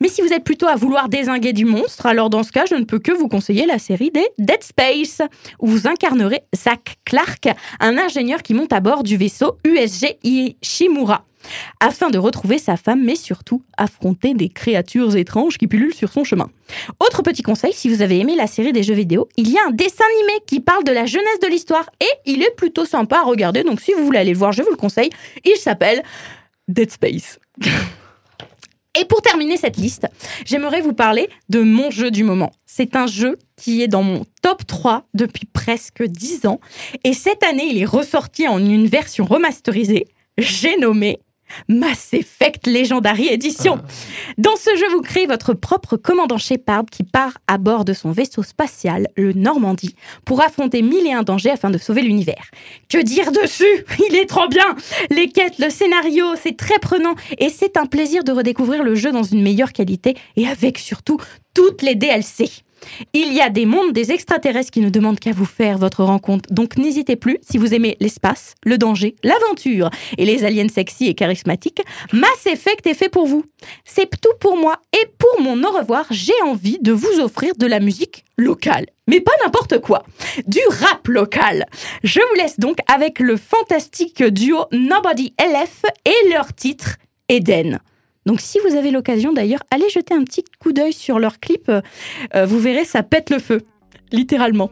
Speaker 5: Mais si vous êtes plutôt à vouloir désinguer du monstre, alors dans ce cas, je ne peux que vous conseiller la série des Dead Space, où vous incarnerez Zach Clark, un ingénieur qui monte à bord du vaisseau USG Ishimura, afin de retrouver sa femme, mais surtout affronter des créatures étranges qui pullulent sur son chemin. Autre petit conseil, si vous avez aimé la série des jeux vidéo, il y a un dessin animé qui parle de la jeunesse de l'histoire, et il est plutôt sympa à regarder, donc si vous voulez aller le voir, je vous le conseille, il s'appelle Dead Space. Et pour terminer cette liste, j'aimerais vous parler de mon jeu du moment. C'est un jeu qui est dans mon top 3 depuis presque 10 ans. Et cette année, il est ressorti en une version remasterisée. J'ai nommé Mass Effect Legendary Edition. Dans ce jeu, vous créez votre propre commandant Shepard qui part à bord de son vaisseau spatial, le Normandie, pour affronter mille et un dangers afin de sauver l'univers. Que dire dessus? Il est trop bien Les quêtes, le scénario, c'est très prenant et c'est un plaisir de redécouvrir le jeu dans une meilleure qualité et avec surtout toutes les DLC. Il y a des mondes des extraterrestres qui ne demandent qu'à vous faire votre rencontre, donc n'hésitez plus si vous aimez l'espace, le danger, l'aventure et les aliens sexy et charismatiques. Mass Effect est fait pour vous. C'est tout pour moi et pour mon au revoir, j'ai envie de vous offrir de la musique locale. Mais pas n'importe quoi, du rap local. Je vous laisse donc avec le fantastique duo Nobody LF et leur titre Eden. Donc si vous avez l'occasion d'ailleurs, allez jeter un petit coup d'œil sur leur clip, euh, euh, vous verrez ça pète le feu, littéralement.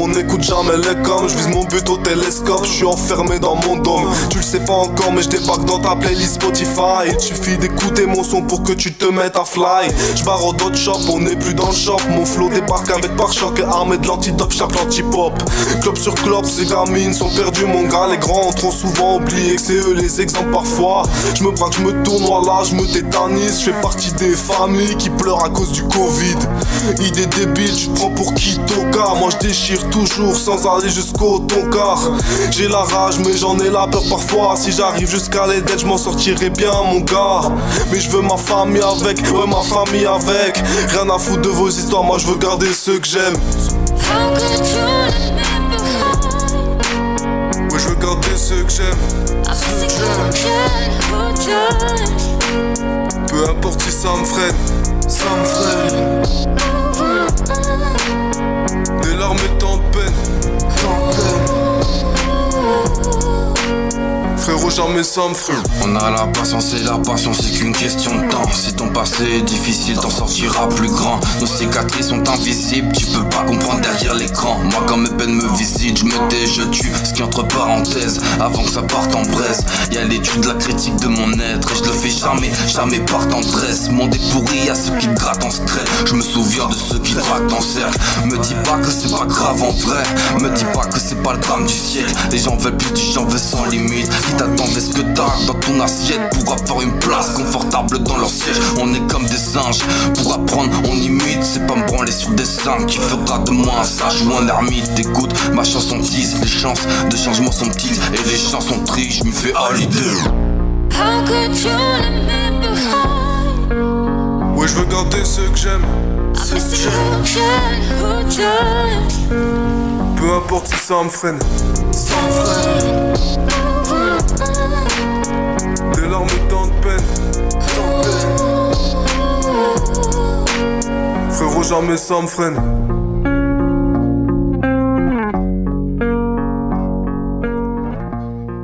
Speaker 7: On
Speaker 8: n'écoute jamais les coms. Je vise mon but au télescope, je suis enfermé dans mon dôme. Tu le sais pas encore mais je débarque dans ta playlist Spotify. Il suffit d'écouter mon son pour que tu te mettes à fly. Je barre au dot shop, on n'est plus dans le shop. Mon flow débarque avec pare-choc et armé de l'antidope, j'tape l'anti-pop. Club sur club, ces gamines sont perdues mon gars Les grands ont trop souvent oublié que c'est eux les exemples parfois. Je me braque, je me tourne, voilà, je me tétanise. Je fais partie des familles qui pleurent à cause du Covid. Idée débile, tu prends pour qui Toka Moi je déchire toujours sans aller jusqu'au toncar J'ai la rage mais j'en ai la peur parfois. Si j'arrive jusqu'à dettes je m'en sortirai bien mon gars. Mais je veux ma famille avec, ouais ma famille avec. Rien à foutre de vos histoires, moi je veux garder ceux que j'aime? Ouais je veux garder ceux que j'aime. Peu importe si ça me freine, ça me freine larmes et jamais ça me
Speaker 9: On a la patience et la patience c'est qu'une question de temps. Si ton passé est difficile t'en sortiras plus grand. Nos cicatrices sont invisibles Tu peux pas comprendre derrière l'écran. Moi quand mes peines me visitent Je me tais, je tue. Ce qui entre parenthèses Avant que ça parte en braise. Y'a l'étude, la critique de mon être Et je le fais jamais, jamais par tendresse Monde est pourri à ceux qui te grattent en secret. Je me souviens de ceux qui draguent en cercle. Me dis pas que c'est pas grave en vrai. Me dis pas que c'est pas le drame du siècle. Les gens veulent plus du j'en veux sans limite t'attendait ce que t'as dans ton assiette Pour avoir une place confortable dans leur siège. On est comme des singes Pour apprendre on imite C'est pas me branler sur des seins Qui fera de moi un sage ou un ermite. Écoute ma chanson tease Les chances de changement sont petites Et les chansons tristes Je me fais à l'idée
Speaker 7: How could you leave me behind?
Speaker 8: Ouais je veux garder ceux que j'aime.
Speaker 7: Times.
Speaker 8: Peu importe si ça me freine, ça me freine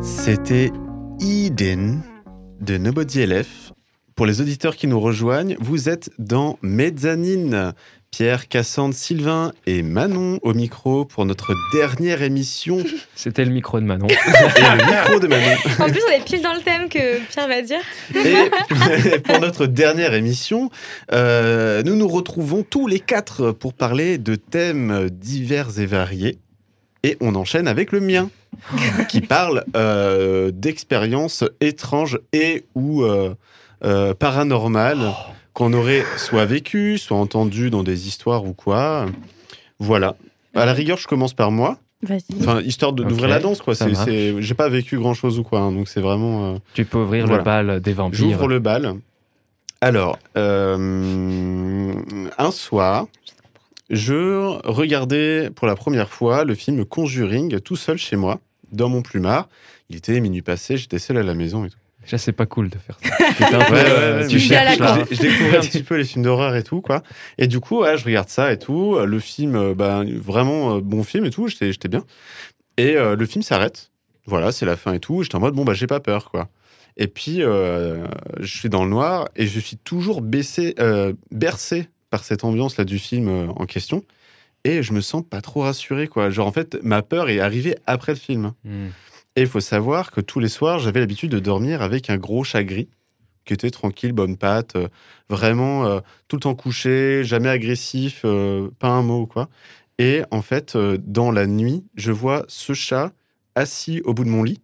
Speaker 3: C'était Eden de Nobody LF. Pour les auditeurs qui nous rejoignent, vous êtes dans Mezzanine. Pierre, Cassandre, Sylvain et Manon au micro pour notre dernière émission.
Speaker 1: C'était le micro de Manon.
Speaker 3: Et le micro de Manon.
Speaker 4: En plus, on est pile dans le thème que Pierre va dire.
Speaker 3: Et pour notre dernière émission, euh, nous nous retrouvons tous les quatre pour parler de thèmes divers et variés. Et on enchaîne avec le mien, qui parle euh, d'expériences étranges et ou euh, euh, paranormales qu'on aurait soit vécues, soit entendues dans des histoires ou quoi. Voilà. À la rigueur, je commence par moi.
Speaker 5: Vas-y.
Speaker 3: Enfin, histoire d'ouvrir la danse, quoi. J'ai pas vécu grand chose ou quoi. hein, donc c'est vraiment. euh,
Speaker 1: Tu peux ouvrir
Speaker 3: Voilà.
Speaker 1: le bal des vampires.
Speaker 3: J'ouvre le bal. Alors, euh, un soir, je regardais pour la première fois le film Conjuring tout seul chez moi, dans mon plumard. Il était minuit passé, j'étais seul à la maison et tout.
Speaker 1: Déjà, c'est pas cool de faire ça. Peu,
Speaker 3: Ouais, ouais,
Speaker 1: euh, tu cherches
Speaker 5: à la
Speaker 1: là.
Speaker 3: je, je découvrais un petit peu les films d'horreur et tout, quoi. Et du coup, ouais, je regarde ça et tout. Le film, euh, bah, vraiment euh, bon film et tout, j'étais j'étais bien. Et euh, le film s'arrête. Voilà, c'est la fin et tout. J'étais en mode, bon, bah, j'ai pas peur, quoi. Et puis, euh, je suis dans le noir et je suis toujours baissé, euh, bercé par cette ambiance-là du film euh, en question. Et je me sens pas trop rassuré, quoi. Genre, en fait, ma peur est arrivée après le film.
Speaker 1: Hmm.
Speaker 3: Et il faut savoir que tous les soirs, j'avais l'habitude de dormir avec un gros chat gris qui était tranquille, bonne patte, euh, vraiment euh, tout le temps couché, jamais agressif, euh, pas un mot quoi. Et en fait, euh, dans la nuit, je vois ce chat assis au bout de mon lit,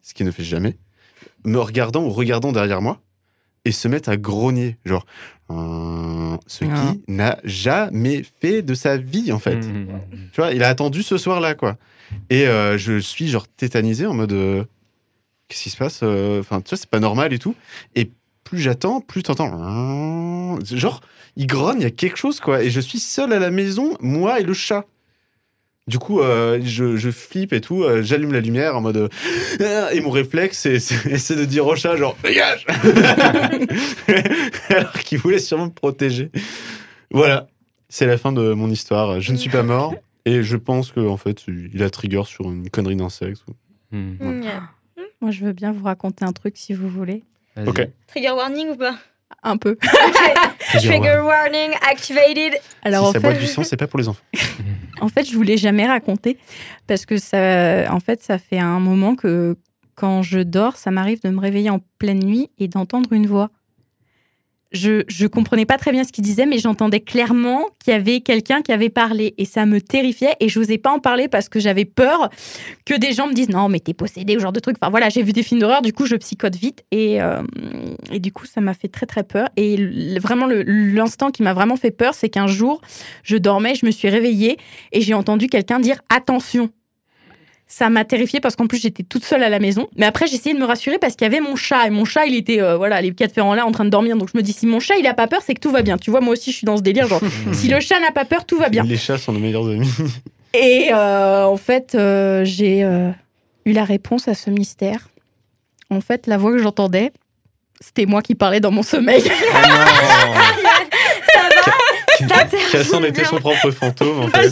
Speaker 3: ce qu'il ne fait jamais, me regardant ou regardant derrière moi et se mettre à grogner, genre Euh, ce
Speaker 5: Ah.
Speaker 3: qui n'a jamais fait de sa vie en fait.
Speaker 1: Hmm.
Speaker 3: Tu vois, il a attendu ce soir-là, quoi. Et euh, je suis genre tétanisé en mode euh, qu'est-ce qui se passe euh, Enfin, tu vois, c'est pas normal et tout. Et plus j'attends, plus t'entends genre il grogne, il y a quelque chose quoi. Et je suis seul à la maison, moi et le chat. Du coup, je, je flippe et tout, j'allume la lumière en mode et mon réflexe c'est de dire au chat genre dégage, alors qu'il voulait sûrement me protéger. Voilà, c'est la fin de mon histoire. Je ne suis pas mort. Et je pense qu'en en fait, il a trigger sur une connerie d'insecte.
Speaker 1: Hmm.
Speaker 4: Hmm.
Speaker 5: Moi, je veux bien vous raconter un truc si vous voulez.
Speaker 3: Ok.
Speaker 4: Trigger warning ou pas?
Speaker 5: Un peu.
Speaker 4: Trigger warning activated.
Speaker 5: Alors,
Speaker 3: si ça
Speaker 5: en
Speaker 3: boit
Speaker 5: fait,
Speaker 3: du sang, c'est pas pour les enfants.
Speaker 5: En fait, je voulais jamais raconter parce que ça, en fait, ça fait un moment que quand je dors, ça m'arrive de me réveiller en pleine nuit et d'entendre une voix. Je je comprenais pas très bien ce qu'il disait, mais j'entendais clairement qu'il y avait quelqu'un qui avait parlé et ça me terrifiait et j'osais pas en parler parce que j'avais peur que des gens me disent non mais t'es possédé ou genre de trucs. Enfin voilà, j'ai vu des films d'horreur, du coup je psychote vite et euh, et du coup ça m'a fait très très peur et vraiment l'instant qui m'a vraiment fait peur, c'est qu'un jour je dormais, je me suis réveillée et j'ai entendu quelqu'un dire attention. Ça m'a terrifiée parce qu'en plus j'étais toute seule à la maison. Mais après j'ai essayé de me rassurer parce qu'il y avait mon chat et mon chat il était euh, voilà les quatre en l'air en train de dormir. Donc je me dis si mon chat il a pas peur c'est que tout va bien. Tu vois moi aussi je suis dans ce délire genre si le chat n'a pas peur tout va bien.
Speaker 3: Les chats sont nos meilleurs amis.
Speaker 5: Et euh, en fait euh, j'ai euh, eu la réponse à ce mystère. En fait la voix que j'entendais c'était moi qui parlais dans mon sommeil.
Speaker 3: Cassandre était son propre fantôme, en fait.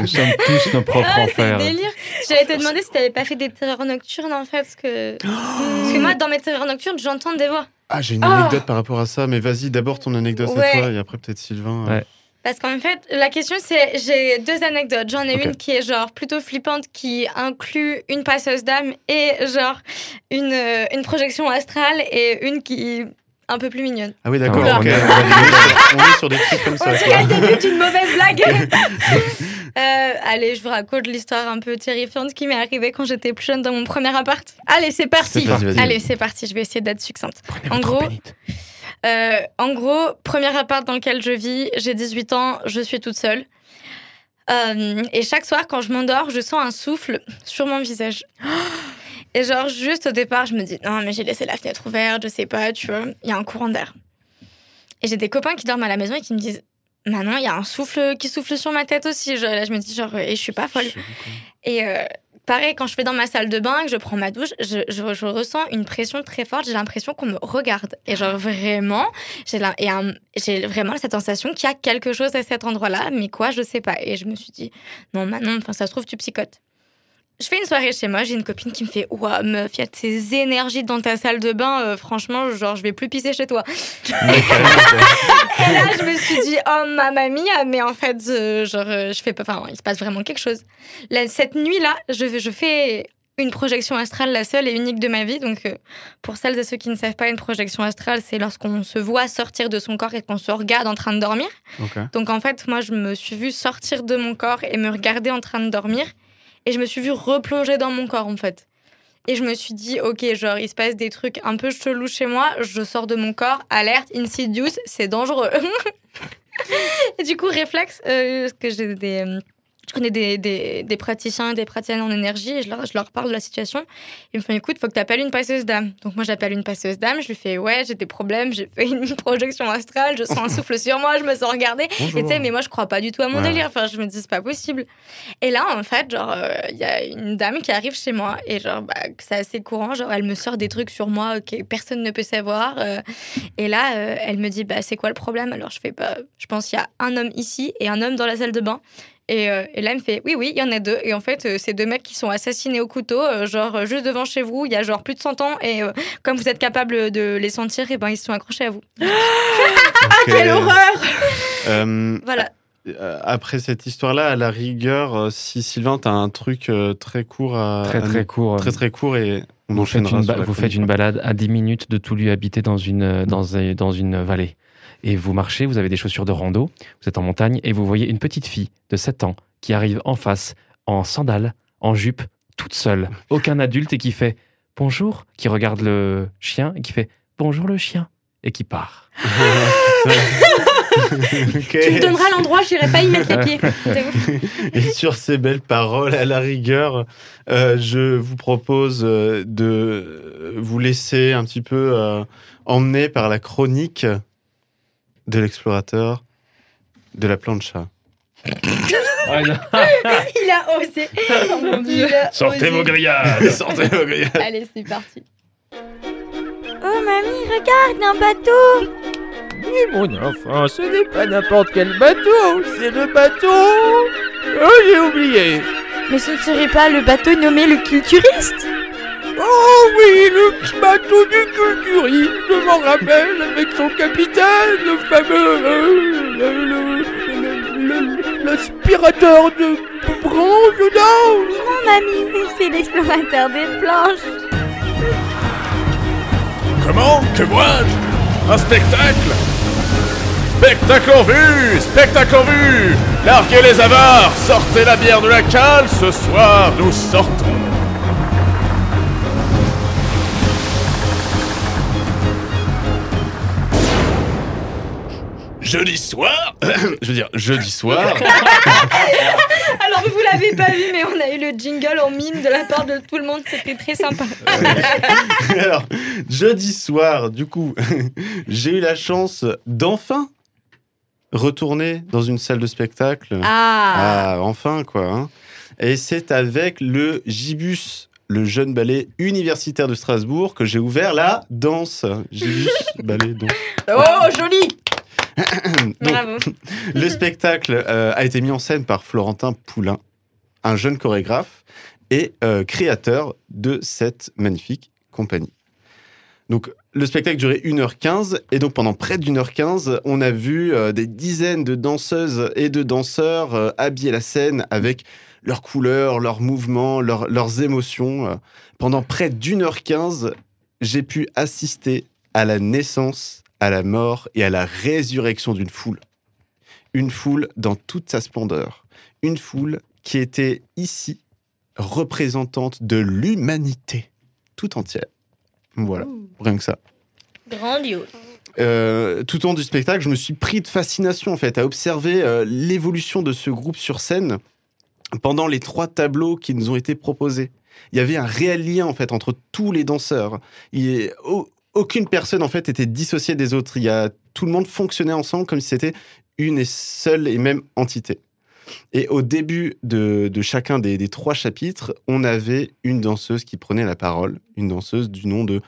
Speaker 1: Nous sommes tous nos propres
Speaker 4: Ah, c'est
Speaker 1: enfers.
Speaker 4: délire. J'allais te demander si t'avais pas fait des terreurs nocturnes en fait. Parce que, parce que moi, dans mes terreurs nocturnes, j'entends des voix.
Speaker 3: Ah, j'ai une anecdote par rapport à ça, mais vas-y, d'abord ton anecdote à
Speaker 4: Ouais.
Speaker 3: toi, et après peut-être Sylvain.
Speaker 1: Ouais.
Speaker 4: Parce qu'en fait, la question c'est j'ai deux anecdotes. J'en ai une qui est genre plutôt flippante, qui inclut une passeuse d'âme et genre une, euh, une projection astrale et une qui un peu plus mignonne.
Speaker 3: Ah oui, d'accord. On est, on est sur des trucs comme
Speaker 4: On
Speaker 3: ça.
Speaker 4: dirait le début d'une mauvaise blague. Euh, allez, je vous raconte l'histoire un peu terrifiante qui m'est arrivée quand j'étais plus jeune dans mon premier appart.
Speaker 5: Allez c'est parti.
Speaker 4: Allez, c'est parti, je vais essayer d'être succincte.
Speaker 1: Prenez
Speaker 4: En gros. Euh, en gros, premier appart dans lequel je vis, j'ai 18 ans, je suis toute seule. Euh, et chaque soir, quand je m'endors, je sens un souffle sur mon visage. Et genre, juste au départ, je me dis, non, mais j'ai laissé la fenêtre ouverte, je sais pas, tu vois, il y a un courant d'air. Et j'ai des copains qui dorment à la maison et qui me disent, Manon, il y a un souffle qui souffle sur ma tête aussi. Je, là, je me dis, genre, et je suis pas folle. Et euh, pareil, quand je vais dans ma salle de bain, que je prends ma douche, je, je- je ressens une pression très forte. J'ai l'impression qu'on me regarde. Et genre vraiment, j'ai la- et un- j'ai vraiment cette sensation qu'il y a quelque chose à cet endroit-là, mais quoi, je sais pas. Et je me suis dit, non, Manon, ça se trouve, tu psychotes. Je fais une soirée chez moi, j'ai une copine qui me fait Ouah, meuf, il y a de ces énergies dans ta salle de bain, euh, franchement, genre, je vais plus pisser chez toi. Et là, je me suis dit Oh, ma mamie, mais en fait, euh, genre, euh, je fais pas. Enfin, il se passe vraiment quelque chose. Là, cette nuit-là, je, je fais une projection astrale, la seule et unique de ma vie. Donc, euh, pour celles et ceux qui ne savent pas, une projection astrale, c'est lorsqu'on se voit sortir de son corps et qu'on se regarde en train de dormir. Donc en fait, moi, je me suis vue sortir de mon corps et me regarder en train de dormir. Et je me suis vue replonger dans mon corps, en fait. Et je me suis dit, ok, genre, il se passe des trucs un peu chelous chez moi. Je sors de mon corps, alerte, insidious, c'est dangereux. et du coup, réflexe, euh, parce que j'ai des... je connais des, des, des praticiens des praticiennes en énergie et je leur, je leur parle de la situation. Ils me font écoute, faut que tu appelles une passeuse d'âme. Donc moi j'appelle une passeuse d'âme, je lui fais ouais, j'ai des problèmes, j'ai fait une projection astrale, je sens un souffle sur moi, je me sens regarder. Et tu sais, mais moi je crois pas du tout à mon
Speaker 3: Ouais.
Speaker 4: délire. Enfin, je me dis c'est pas possible. Et là en fait, genre euh, il y a une dame qui arrive chez moi et genre bah, c'est assez courant, genre elle me sort des trucs sur moi que personne ne peut savoir. euh, et là euh, elle me dit bah c'est quoi le problème? Alors je fais pas, je pense qu'il y a un homme ici et un homme dans la salle de bain. Et, euh, et là, elle me fait Oui, oui, il y en a deux. Et en fait, euh, c'est deux mecs qui sont assassinés au couteau, euh, genre euh, juste devant chez vous, il y a genre plus de 100 ans. Et euh, comme vous êtes capable de les sentir, et ben, ils se sont accrochés à vous.
Speaker 5: Quelle horreur
Speaker 3: Euh,
Speaker 4: Voilà.
Speaker 3: après cette histoire-là, à la rigueur, si Sylvain, t'as un truc euh, très court à.
Speaker 1: Très très court.
Speaker 3: très très court et on
Speaker 1: Vous faites, une, ba- vous faites une balade à 10 minutes de tout lieu habité dans une, dans, dans une vallée. Et vous marchez, vous avez des chaussures de rando, vous êtes en montagne et vous voyez une petite fille de 7 ans qui arrive en face, en sandales, en jupe, toute seule, aucun adulte et qui fait bonjour, qui regarde le chien et qui fait bonjour le chien et qui part.
Speaker 5: Tu me donneras l'endroit, j'irai pas y mettre les pieds.
Speaker 3: Et sur ces belles paroles, à la rigueur, euh, je vous propose euh, de vous laisser un petit peu euh, emmener par la chronique de l'explorateur de la plancha.
Speaker 4: Il a osé. Oh Dieu.
Speaker 1: Sortez vos grillades
Speaker 3: Sortez vos grillades.
Speaker 4: Allez, c'est parti.
Speaker 10: Oh mamie, regarde, un bateau
Speaker 11: Oui, mon enfant, ce n'est pas n'importe quel bateau, c'est le bateau. Oh, j'ai oublié.
Speaker 10: Mais ce ne serait pas le bateau nommé le culturiste?
Speaker 11: Oh oui, le bateau du culturiste, je m'en rappelle, avec son capitaine, le fameux. euh, le- le- le- le- L'aspirateur de branche, non
Speaker 10: Non mamie, c'est l'explorateur des planches.
Speaker 12: Comment Que vois-je Un spectacle? Spectacle en vue Spectacle en vue. Larguez les avares Sortez la bière de la cale Ce soir, nous sortons Jeudi soir
Speaker 3: Je veux dire, jeudi soir.
Speaker 4: Alors, vous l'avez pas vu, mais on a eu le jingle en mime de la part de tout le monde. C'était très sympa.
Speaker 3: Alors, jeudi soir, du coup, j'ai eu la chance d'enfin retourner dans une salle de spectacle.
Speaker 5: Ah,
Speaker 3: Ah, enfin, quoi. hein. Et c'est avec le Gibus, le jeune ballet universitaire de Strasbourg, que j'ai ouvert la danse. Gibus, ballet, danse.
Speaker 5: Oh, joli
Speaker 3: Donc,
Speaker 4: Bravo.
Speaker 3: le spectacle euh, a été mis en scène par Florentin Poulain, un jeune chorégraphe et euh, créateur de cette magnifique compagnie. Donc, le spectacle durait 1h15 et donc pendant près d'une heure 15, on a vu euh, des dizaines de danseuses et de danseurs euh, habiller la scène avec leurs couleurs, leurs mouvements, leurs, leurs émotions. Pendant près d'une heure 15, j'ai pu assister à la naissance, à la mort et à la résurrection d'une foule. Une foule dans toute sa splendeur. Une foule qui était ici représentante de l'humanité tout entière. Voilà, rien que ça.
Speaker 4: Grandiose.
Speaker 3: Euh, tout au long du spectacle, je me suis pris de fascination en fait à observer euh, l'évolution de ce groupe sur scène pendant les trois tableaux qui nous ont été proposés. Il y avait un réel lien en fait entre tous les danseurs. Il au- aucune personne en fait était dissociée des autres. Il y a tout le monde fonctionnait ensemble comme si c'était une et seule et même entité. Et au début de, chacun des, trois chapitres, on avait une danseuse qui prenait la parole, une danseuse du nom de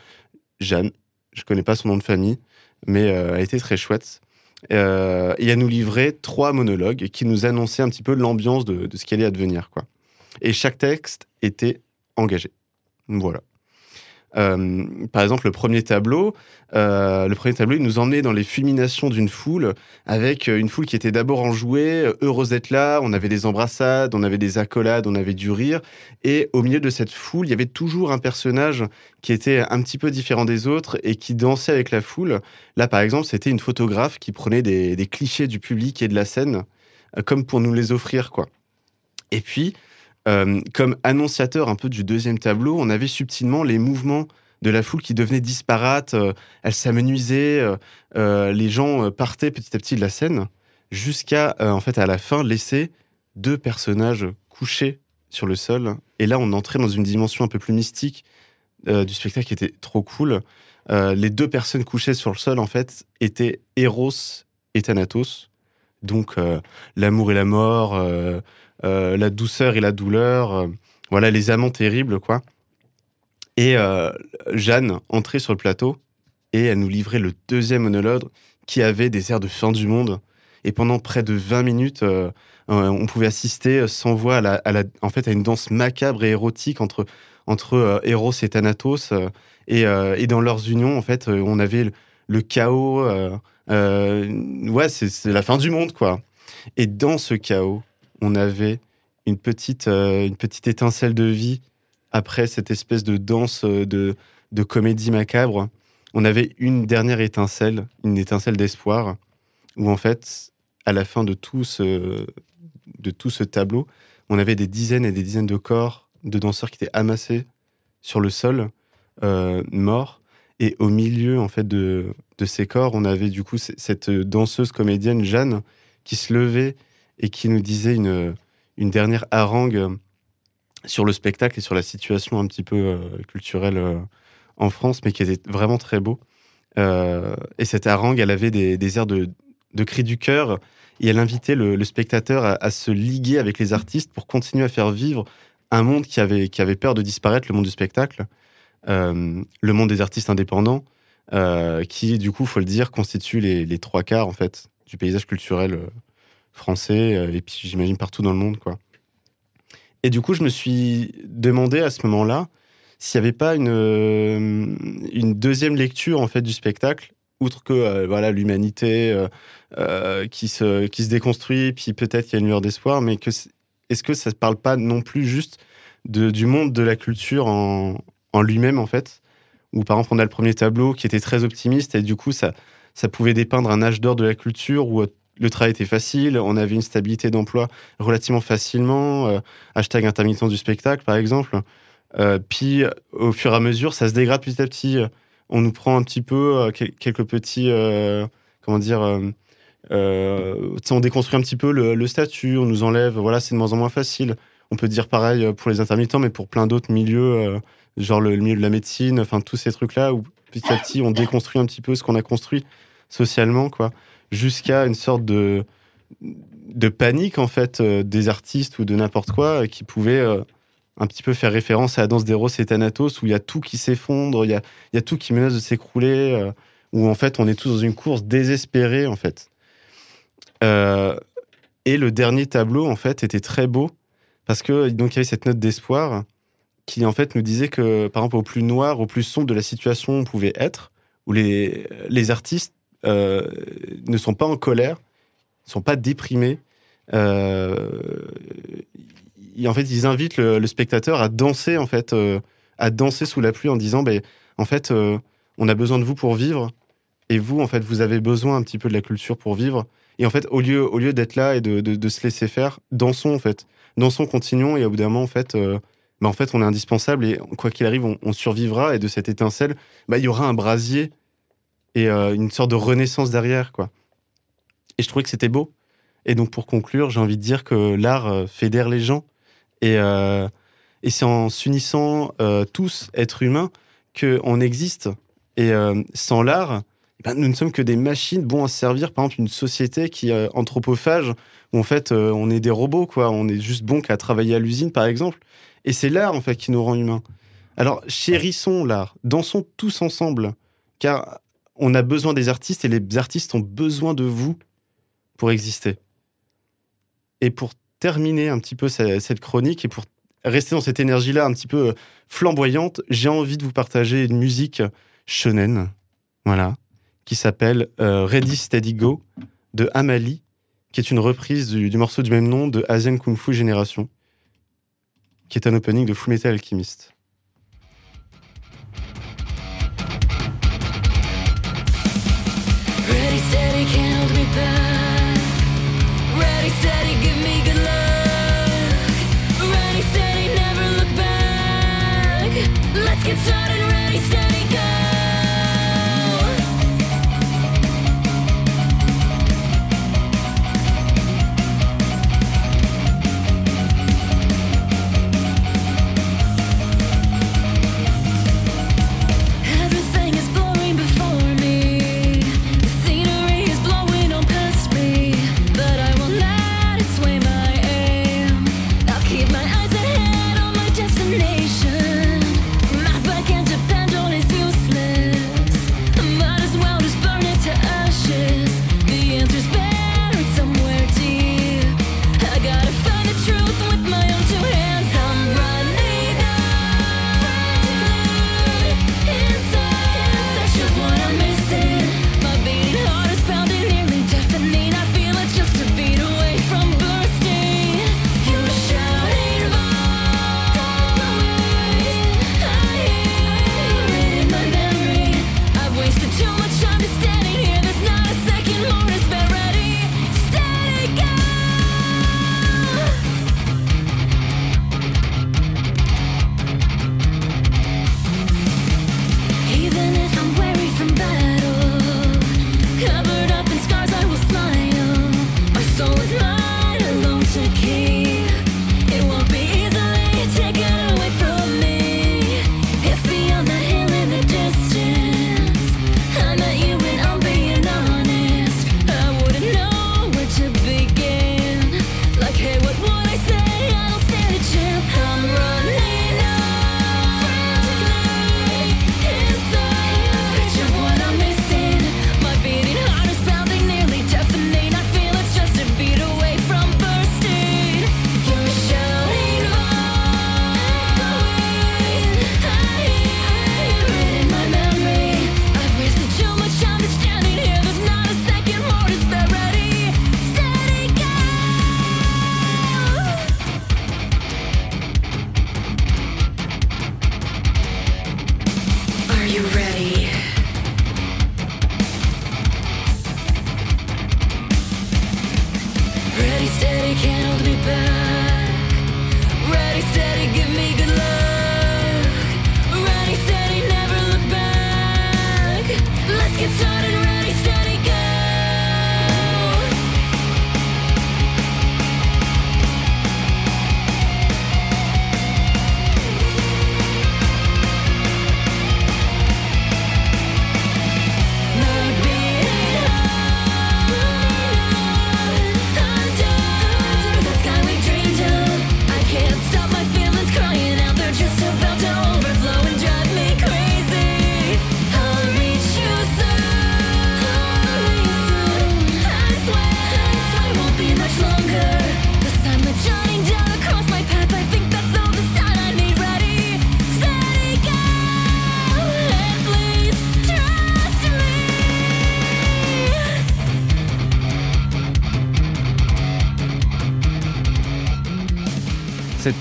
Speaker 3: Jeanne. Je connais pas son nom de famille, mais euh, elle était très chouette. Euh, et elle nous livrait trois monologues qui nous annonçaient un petit peu l'ambiance de, ce qui allait advenir. Et chaque texte était engagé. Voilà. Euh, par exemple, le premier tableau, euh, le premier tableau, il nous emmenait dans les fulminations d'une foule, avec euh, une foule qui était d'abord enjouée, heureuse d'être là. On avait des embrassades, on avait des accolades, on avait du rire. Et au milieu de cette foule, il y avait toujours un personnage qui était un petit peu différent des autres et qui dansait avec la foule. Là, par exemple, c'était une photographe qui prenait des, des clichés du public et de la scène, comme pour nous les offrir, quoi. Et puis, euh, comme annonciateur un peu du deuxième tableau, on avait subtilement les mouvements de la foule qui devenaient disparates, euh, elles s'amenuisaient, euh, les gens partaient petit à petit de la scène, jusqu'à, en fait, à la fin, laisser deux personnages couchés sur le sol. Et là, on entrait dans une dimension un peu plus mystique du spectacle qui était trop cool. Les deux personnes couchées sur le sol, en fait, étaient Eros et Thanatos. Donc, l'amour et la mort, la douceur et la douleur. euh, voilà, les amants terribles, quoi. Et euh, Jeanne entrait sur le plateau et elle nous livrait le deuxième monologue qui avait des airs de fin du monde. Et pendant près de 20 minutes, euh, euh, on pouvait assister sans voix à, la, en fait, à une danse macabre et érotique entre, entre euh, Eros et Thanatos. euh, et, euh, et dans leurs unions, en fait, euh, on avait le, le chaos. euh, euh, ouais, c'est la fin du monde, quoi. Et dans ce chaos, on avait une petite, euh, une petite étincelle de vie après cette espèce de danse euh, de, comédie macabre. On avait une dernière étincelle, une étincelle d'espoir, où en fait, à la fin de tout ce, de tout ce tableau, on avait des dizaines et des dizaines de corps de danseurs qui étaient amassés sur le sol, euh, morts. Et au milieu, en fait, de, de ces corps, on avait du coup cette danseuse comédienne, Jeanne, qui se levait et qui nous disait une, dernière harangue sur le spectacle et sur la situation un petit peu euh, culturelle euh, en France, mais qui était vraiment très beau. Euh, et cette harangue, elle avait des, airs de, de cri du cœur et elle invitait le, spectateur à, se liguer avec les artistes pour continuer à faire vivre un monde qui avait, peur de disparaître, le monde du spectacle, euh, le monde des artistes indépendants, euh, qui, du coup, faut le dire, constitue les, les trois quarts, en fait, du paysage culturel euh, français, euh, et puis j'imagine partout dans le monde, quoi. Et du coup, je me suis demandé à ce moment-là s'il n'y avait pas une, euh, une deuxième lecture, en fait, du spectacle, outre que, euh, voilà, l'humanité qui, se, qui se déconstruit, puis peut-être qu'il y a une lueur d'espoir, mais que est-ce que ça ne parle pas non plus juste de, du monde de la culture en, en lui-même, en fait? Où, par exemple, on a le premier tableau qui était très optimiste, et du coup, ça, ça pouvait dépeindre un âge d'or de la culture où le travail était facile, on avait une stabilité d'emploi relativement facilement, euh, hashtag intermittent du spectacle, par exemple. Euh, puis, au fur et à mesure, ça se dégrade petit à petit. On nous prend un petit peu euh, quel- quelques petits, comment dire, on déconstruit un petit peu le, statut, on nous enlève, voilà, c'est de moins en moins facile. On peut dire pareil pour les intermittents, mais pour plein d'autres milieux, genre le, le milieu de la médecine, enfin tous ces trucs-là, où petit à petit on déconstruit un petit peu ce qu'on a construit socialement, quoi, jusqu'à une sorte de, de panique en fait euh, des artistes ou de n'importe quoi euh, qui pouvaient euh, un petit peu faire référence à la danse d'Eros et Thanatos où il y a tout qui s'effondre, il y a, y a tout qui menace de s'écrouler, euh, où en fait on est tous dans une course désespérée en fait. Et le dernier tableau en fait était très beau parce que donc il y avait cette note d'espoir qui en fait nous disait que par exemple au plus noir, au plus sombre de la situation on pouvait être, où les, les artistes euh, ne sont pas en colère, ne sont pas déprimés. Euh, en fait, ils invitent le, spectateur à danser, en fait, euh, à danser sous la pluie en disant, ben, en fait, on a besoin de vous pour vivre, et vous, en fait, vous avez besoin un petit peu de la culture pour vivre. Et en fait, au lieu, au lieu d'être là et de, se laisser faire, dansons, en fait. Dansons, continuons, et au bout d'un moment, en fait, ben, en fait, on est indispensable, et quoi qu'il arrive, on, survivra, et de cette étincelle, ben, il y aura un brasier et euh, une sorte de renaissance derrière, quoi. Et je trouvais que c'était beau. Et donc, pour conclure, j'ai envie de dire que l'art euh, fédère les gens. Et, euh, et c'est en s'unissant tous, êtres humains, qu'on existe. Et sans l'art, eh ben, nous ne sommes que des machines bons à servir. Par exemple, une société qui est anthropophage, où en fait, on est des robots, quoi. On est juste bon qu'à travailler à l'usine, par exemple. Et c'est l'art, en fait, qui nous rend humains. Alors, chérissons l'art. Dansons tous ensemble. Car on a besoin des artistes et les artistes ont besoin de vous pour exister. Et pour terminer un petit peu ce- cette chronique et pour rester dans cette énergie-là un petit peu euh, flamboyante, j'ai envie de vous partager une musique shonen, voilà, qui s'appelle euh, Ready Steady Go de Amalie, qui est une reprise du, morceau du même nom de Asian Kung Fu Génération, qui est un opening de Fullmetal Alchemist.
Speaker 7: Let's get started.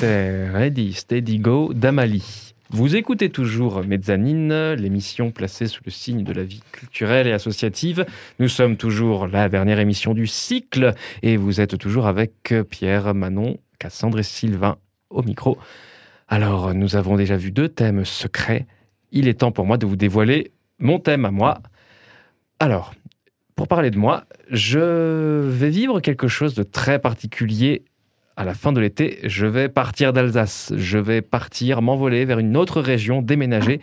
Speaker 7: Ready, Steady Go
Speaker 1: d'Amalie. Vous écoutez toujours Mezzanine, l'émission placée sous le signe de la vie culturelle et associative. Nous sommes toujours la dernière émission du cycle et vous êtes toujours avec Pierre, Manon, Cassandre et Sylvain au micro. Alors, nous avons déjà vu deux thèmes secrets. Il est temps pour moi de vous dévoiler mon thème à moi. Alors, pour parler de moi, je vais vivre quelque chose de très particulier à la fin de l'été, je vais partir d'Alsace. Je vais partir, m'envoler vers une autre région, déménager.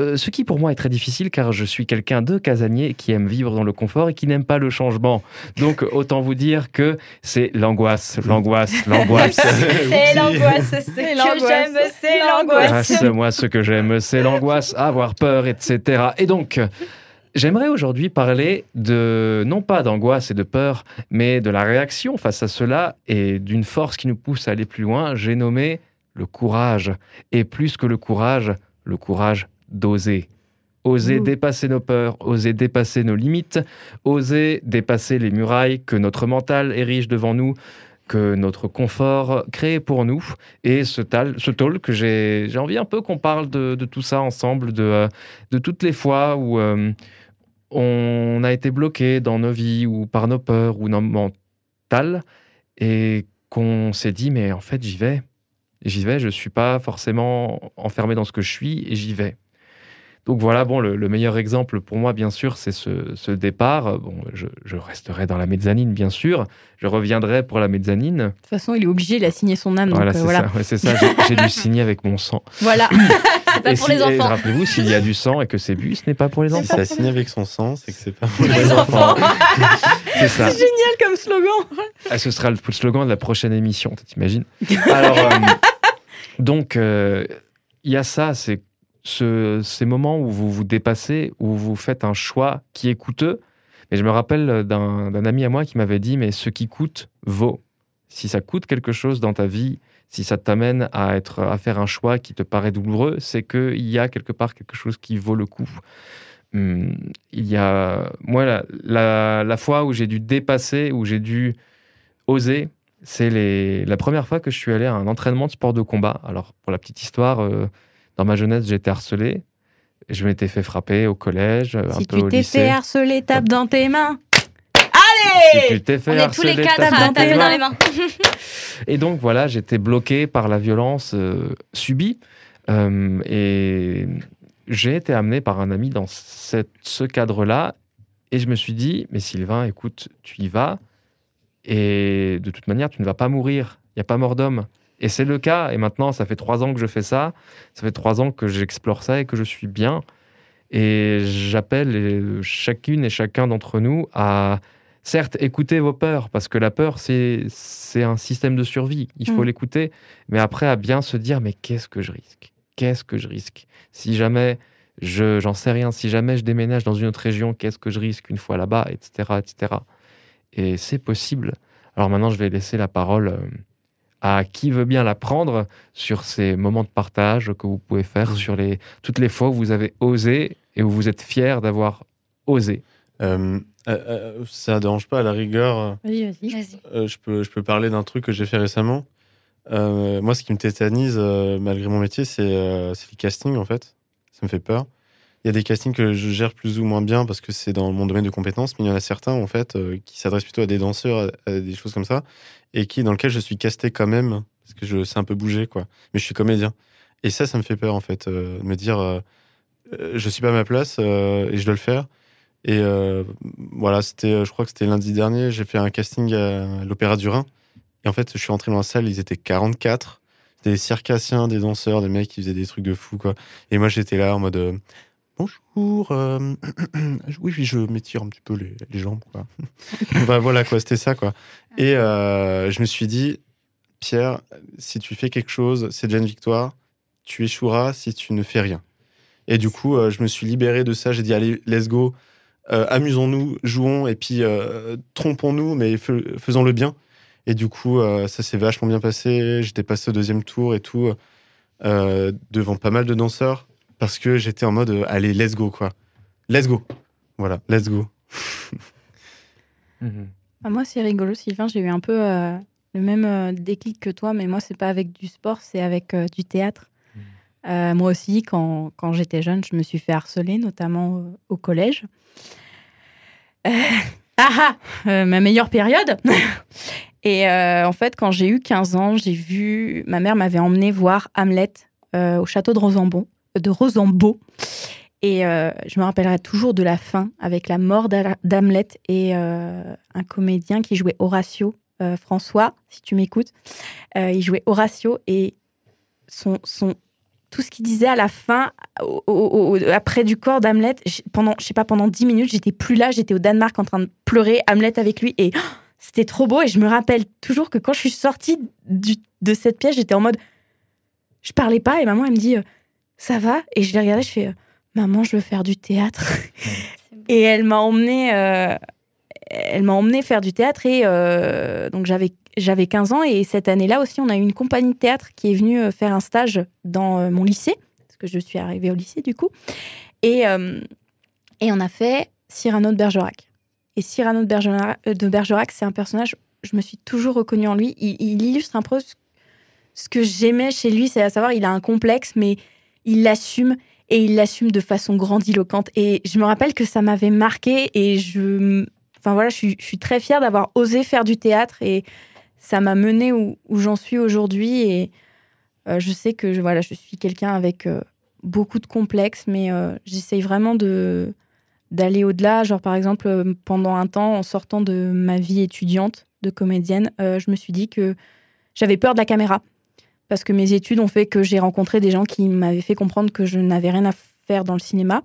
Speaker 1: Euh, ce qui pour moi est très difficile car je suis quelqu'un de casanier qui aime vivre dans le confort et qui n'aime pas le changement. Donc autant vous dire que c'est l'angoisse, l'angoisse, l'angoisse.
Speaker 4: C'est l'angoisse, c'est ce que
Speaker 5: l'angoisse.
Speaker 4: j'aime, c'est l'angoisse.
Speaker 1: moi, ce que j'aime, c'est l'angoisse, avoir peur, etc. Et donc, j'aimerais aujourd'hui parler de, non pas d'angoisse et de peur, mais de la réaction face à cela et d'une force qui nous pousse à aller plus loin. J'ai nommé le courage. Et plus que le courage, le courage d'oser. Oser
Speaker 5: Ouh.
Speaker 1: dépasser nos peurs, oser dépasser nos limites, oser dépasser les murailles que notre mental érige devant nous, que notre confort crée pour nous. Et ce, tal, ce talk, j'ai j'ai envie un peu qu'on parle de, de tout ça ensemble, de, euh, de toutes les fois où euh, on a été bloqué dans nos vies ou par nos peurs ou nos mentales et qu'on s'est dit, mais en fait, j'y vais. J'y vais, je suis pas forcément enfermé dans ce que je suis et j'y vais. Donc voilà, bon, le, le meilleur exemple pour moi, bien sûr, c'est ce, ce départ. Bon, je, je resterai dans la mezzanine, bien sûr. Je reviendrai pour la mezzanine.
Speaker 5: De toute façon, il est obligé, il a signé son âme.
Speaker 1: Voilà,
Speaker 5: euh,
Speaker 1: c'est
Speaker 5: voilà.
Speaker 1: ça. Ça. J'ai- dû signer avec mon sang.
Speaker 5: Voilà.
Speaker 4: C'est pas
Speaker 1: et
Speaker 4: pour
Speaker 1: si-
Speaker 4: les enfants.
Speaker 1: Rappelez-vous, s'il y a du sang et que c'est bu, ce n'est pas pour les
Speaker 3: Si
Speaker 1: enfants.
Speaker 3: ça a signé avec son sang, c'est que c'est pas pour
Speaker 4: Les
Speaker 3: les enfants.
Speaker 1: ça.
Speaker 5: C'est génial comme slogan.
Speaker 1: Ah, ce sera le slogan de la prochaine émission, t'imagines Alors, euh, donc, euh, il y a ça, c'est ce- ces moments où vous vous dépassez, où vous faites un choix qui est coûteux. Mais je me rappelle d'un ami à moi qui m'avait dit, mais ce qui coûte vaut. Si ça coûte quelque chose dans ta vie, si ça t'amène à, être, à faire un choix qui te paraît douloureux, c'est qu'il y a quelque part quelque chose qui vaut le coup. Hum, il y a, moi, la, la- fois où j'ai dû dépasser, où j'ai dû oser, c'est la première fois que je suis allé à un entraînement de sport de combat. Alors, pour la petite histoire, euh, dans ma jeunesse, j'étais harcelé. Je m'étais fait frapper au collège, un
Speaker 5: Si
Speaker 1: peu
Speaker 5: tu
Speaker 1: au
Speaker 5: t'es
Speaker 1: lycée.
Speaker 5: fait harceler, tape dans tes mains.
Speaker 1: Si tu
Speaker 5: Allez
Speaker 1: t'es fait
Speaker 4: On est tous les
Speaker 1: harceler,
Speaker 4: quatre
Speaker 1: tape
Speaker 4: à
Speaker 1: dans tes
Speaker 4: taper dans
Speaker 1: mains.
Speaker 4: les mains.
Speaker 1: Et donc voilà, j'étais bloqué par la violence euh, subie. Euh, et j'ai été amené par un ami dans cette- ce cadre-là. Et je me suis dit, mais Sylvain, écoute, tu y vas. Et de toute manière, tu ne vas pas mourir. Il n'y a pas mort d'homme. Et c'est le cas. Et maintenant, ça fait trois ans que je fais ça. Ça fait trois ans que j'explore ça et que je suis bien. Et j'appelle euh, chacune et chacun d'entre nous à, certes, écouter vos peurs, parce que la peur, c'est c'est un système de survie. Il faut
Speaker 5: Mm.
Speaker 1: l'écouter. Mais après, à bien se dire, mais qu'est-ce que je risque? Qu'est-ce que je risque? Si jamais, je j'en sais rien, si jamais je déménage dans une autre région, qu'est-ce que je risque une fois là-bas, etc., etc. Et c'est possible. Alors maintenant, je vais laisser la parole euh, à qui veut bien la prendre sur ces moments de partage que vous pouvez faire sur les, toutes les fois où vous avez osé et où vous êtes fier d'avoir osé.
Speaker 3: Euh, euh, euh, ça dérange pas à la rigueur.
Speaker 5: Vas-y.
Speaker 3: Euh, je, peux, je peux parler d'un truc que j'ai fait récemment. Euh, moi, ce qui me tétanise, euh, malgré mon métier, c'est euh, c'est les castings, en fait. Ça me fait peur. Il y a des castings que je gère plus ou moins bien parce que c'est dans mon domaine de compétences, mais il y en a certains, en fait, euh, qui s'adressent plutôt à des danseurs, à, des choses comme ça, et qui, dans lequel je suis casté quand même, parce que je sais un peu bouger, quoi. Mais je suis comédien. Et ça, ça me fait peur, en fait, euh, de me dire, euh, euh, je suis pas à ma place et je dois le faire. Et voilà, c'était, je crois que c'était lundi dernier, j'ai fait un casting à l'Opéra du Rhin. Et en fait, je suis rentré dans la salle, ils étaient 44. C'était des circassiens, des danseurs, des mecs qui faisaient des trucs de fou, quoi. Et moi, j'étais là en mode Bonjour, euh, oui, oui, je m'étire un petit peu les, les jambes, quoi. Bah, voilà, quoi, c'était ça, quoi. Et euh, je me suis dit, Pierre, si tu fais quelque chose, c'est déjà une victoire. Tu échoueras si tu ne fais rien. Et du coup, euh, je me suis libéré de ça. J'ai dit, allez, let's go. Amusons-nous, jouons et puis trompons-nous, mais fais- faisons le bien. Et du coup, ça s'est vachement bien passé. J'étais passé au deuxième tour et tout, devant pas mal de danseurs, parce que j'étais en mode, euh, allez, let's go, quoi. Let's go. Voilà, let's go.
Speaker 5: Ah, moi, c'est rigolo, Sylvain. J'ai eu un peu euh, le même euh, déclic que toi, mais moi, c'est pas avec du sport, c'est avec euh, du théâtre. Euh, moi aussi, quand, quand j'étais jeune, je me suis fait harceler, notamment euh, au collège. Euh, ah ah euh, Ma meilleure période Et euh, en fait, quand j'ai eu 15 ans, j'ai vu... Ma mère m'avait emmené voir Hamlet euh, au château de Rosambo. De Rosambeau. Et euh, je me rappellerai toujours de la fin avec la mort d'Hamlet et euh, un comédien qui jouait Horatio, euh, François, si tu m'écoutes. Il jouait Horatio et son, son, tout ce qu'il disait à la fin, au- après du corps d'Hamlet, pendant, je sais pas, pendant 10 minutes, j'étais plus là, j'étais au Danemark en train de pleurer Hamlet avec lui et c'était trop beau. Et je me rappelle toujours que quand je suis sortie du- de cette pièce, j'étais en mode, je parlais pas et maman, elle me dit, ça va? Et je l'ai regardée, je fais, maman, je veux faire du théâtre. et elle m'a emmené, euh, elle m'a emmené faire du théâtre et euh, donc j'avais j'avais 15 ans et cette année-là aussi, on a eu une compagnie de théâtre qui est venue euh, faire un stage dans mon lycée, parce que je suis arrivée au lycée du coup. Et, euh, et on a fait Cyrano de Bergerac. Et Cyrano de Bergerac, c'est un personnage, je me suis toujours reconnue en lui. Il, il illustre un peu ce que j'aimais chez lui, c'est à savoir, il a un complexe, mais il l'assume et il l'assume de façon grandiloquente. Et je me rappelle que ça m'avait marqué et je, enfin voilà, je suis, je suis très fière d'avoir osé faire du théâtre et ça m'a menée où, j'en suis aujourd'hui. Et euh, je sais que je, voilà, je suis quelqu'un avec euh, beaucoup de complexes, mais euh, j'essaye vraiment de d'aller au-delà. Genre par exemple, pendant un temps, en sortant de ma vie étudiante de comédienne, je me suis dit que j'avais peur de la caméra parce que mes études ont fait que j'ai rencontré des gens qui m'avaient fait comprendre que je n'avais rien à faire dans le cinéma.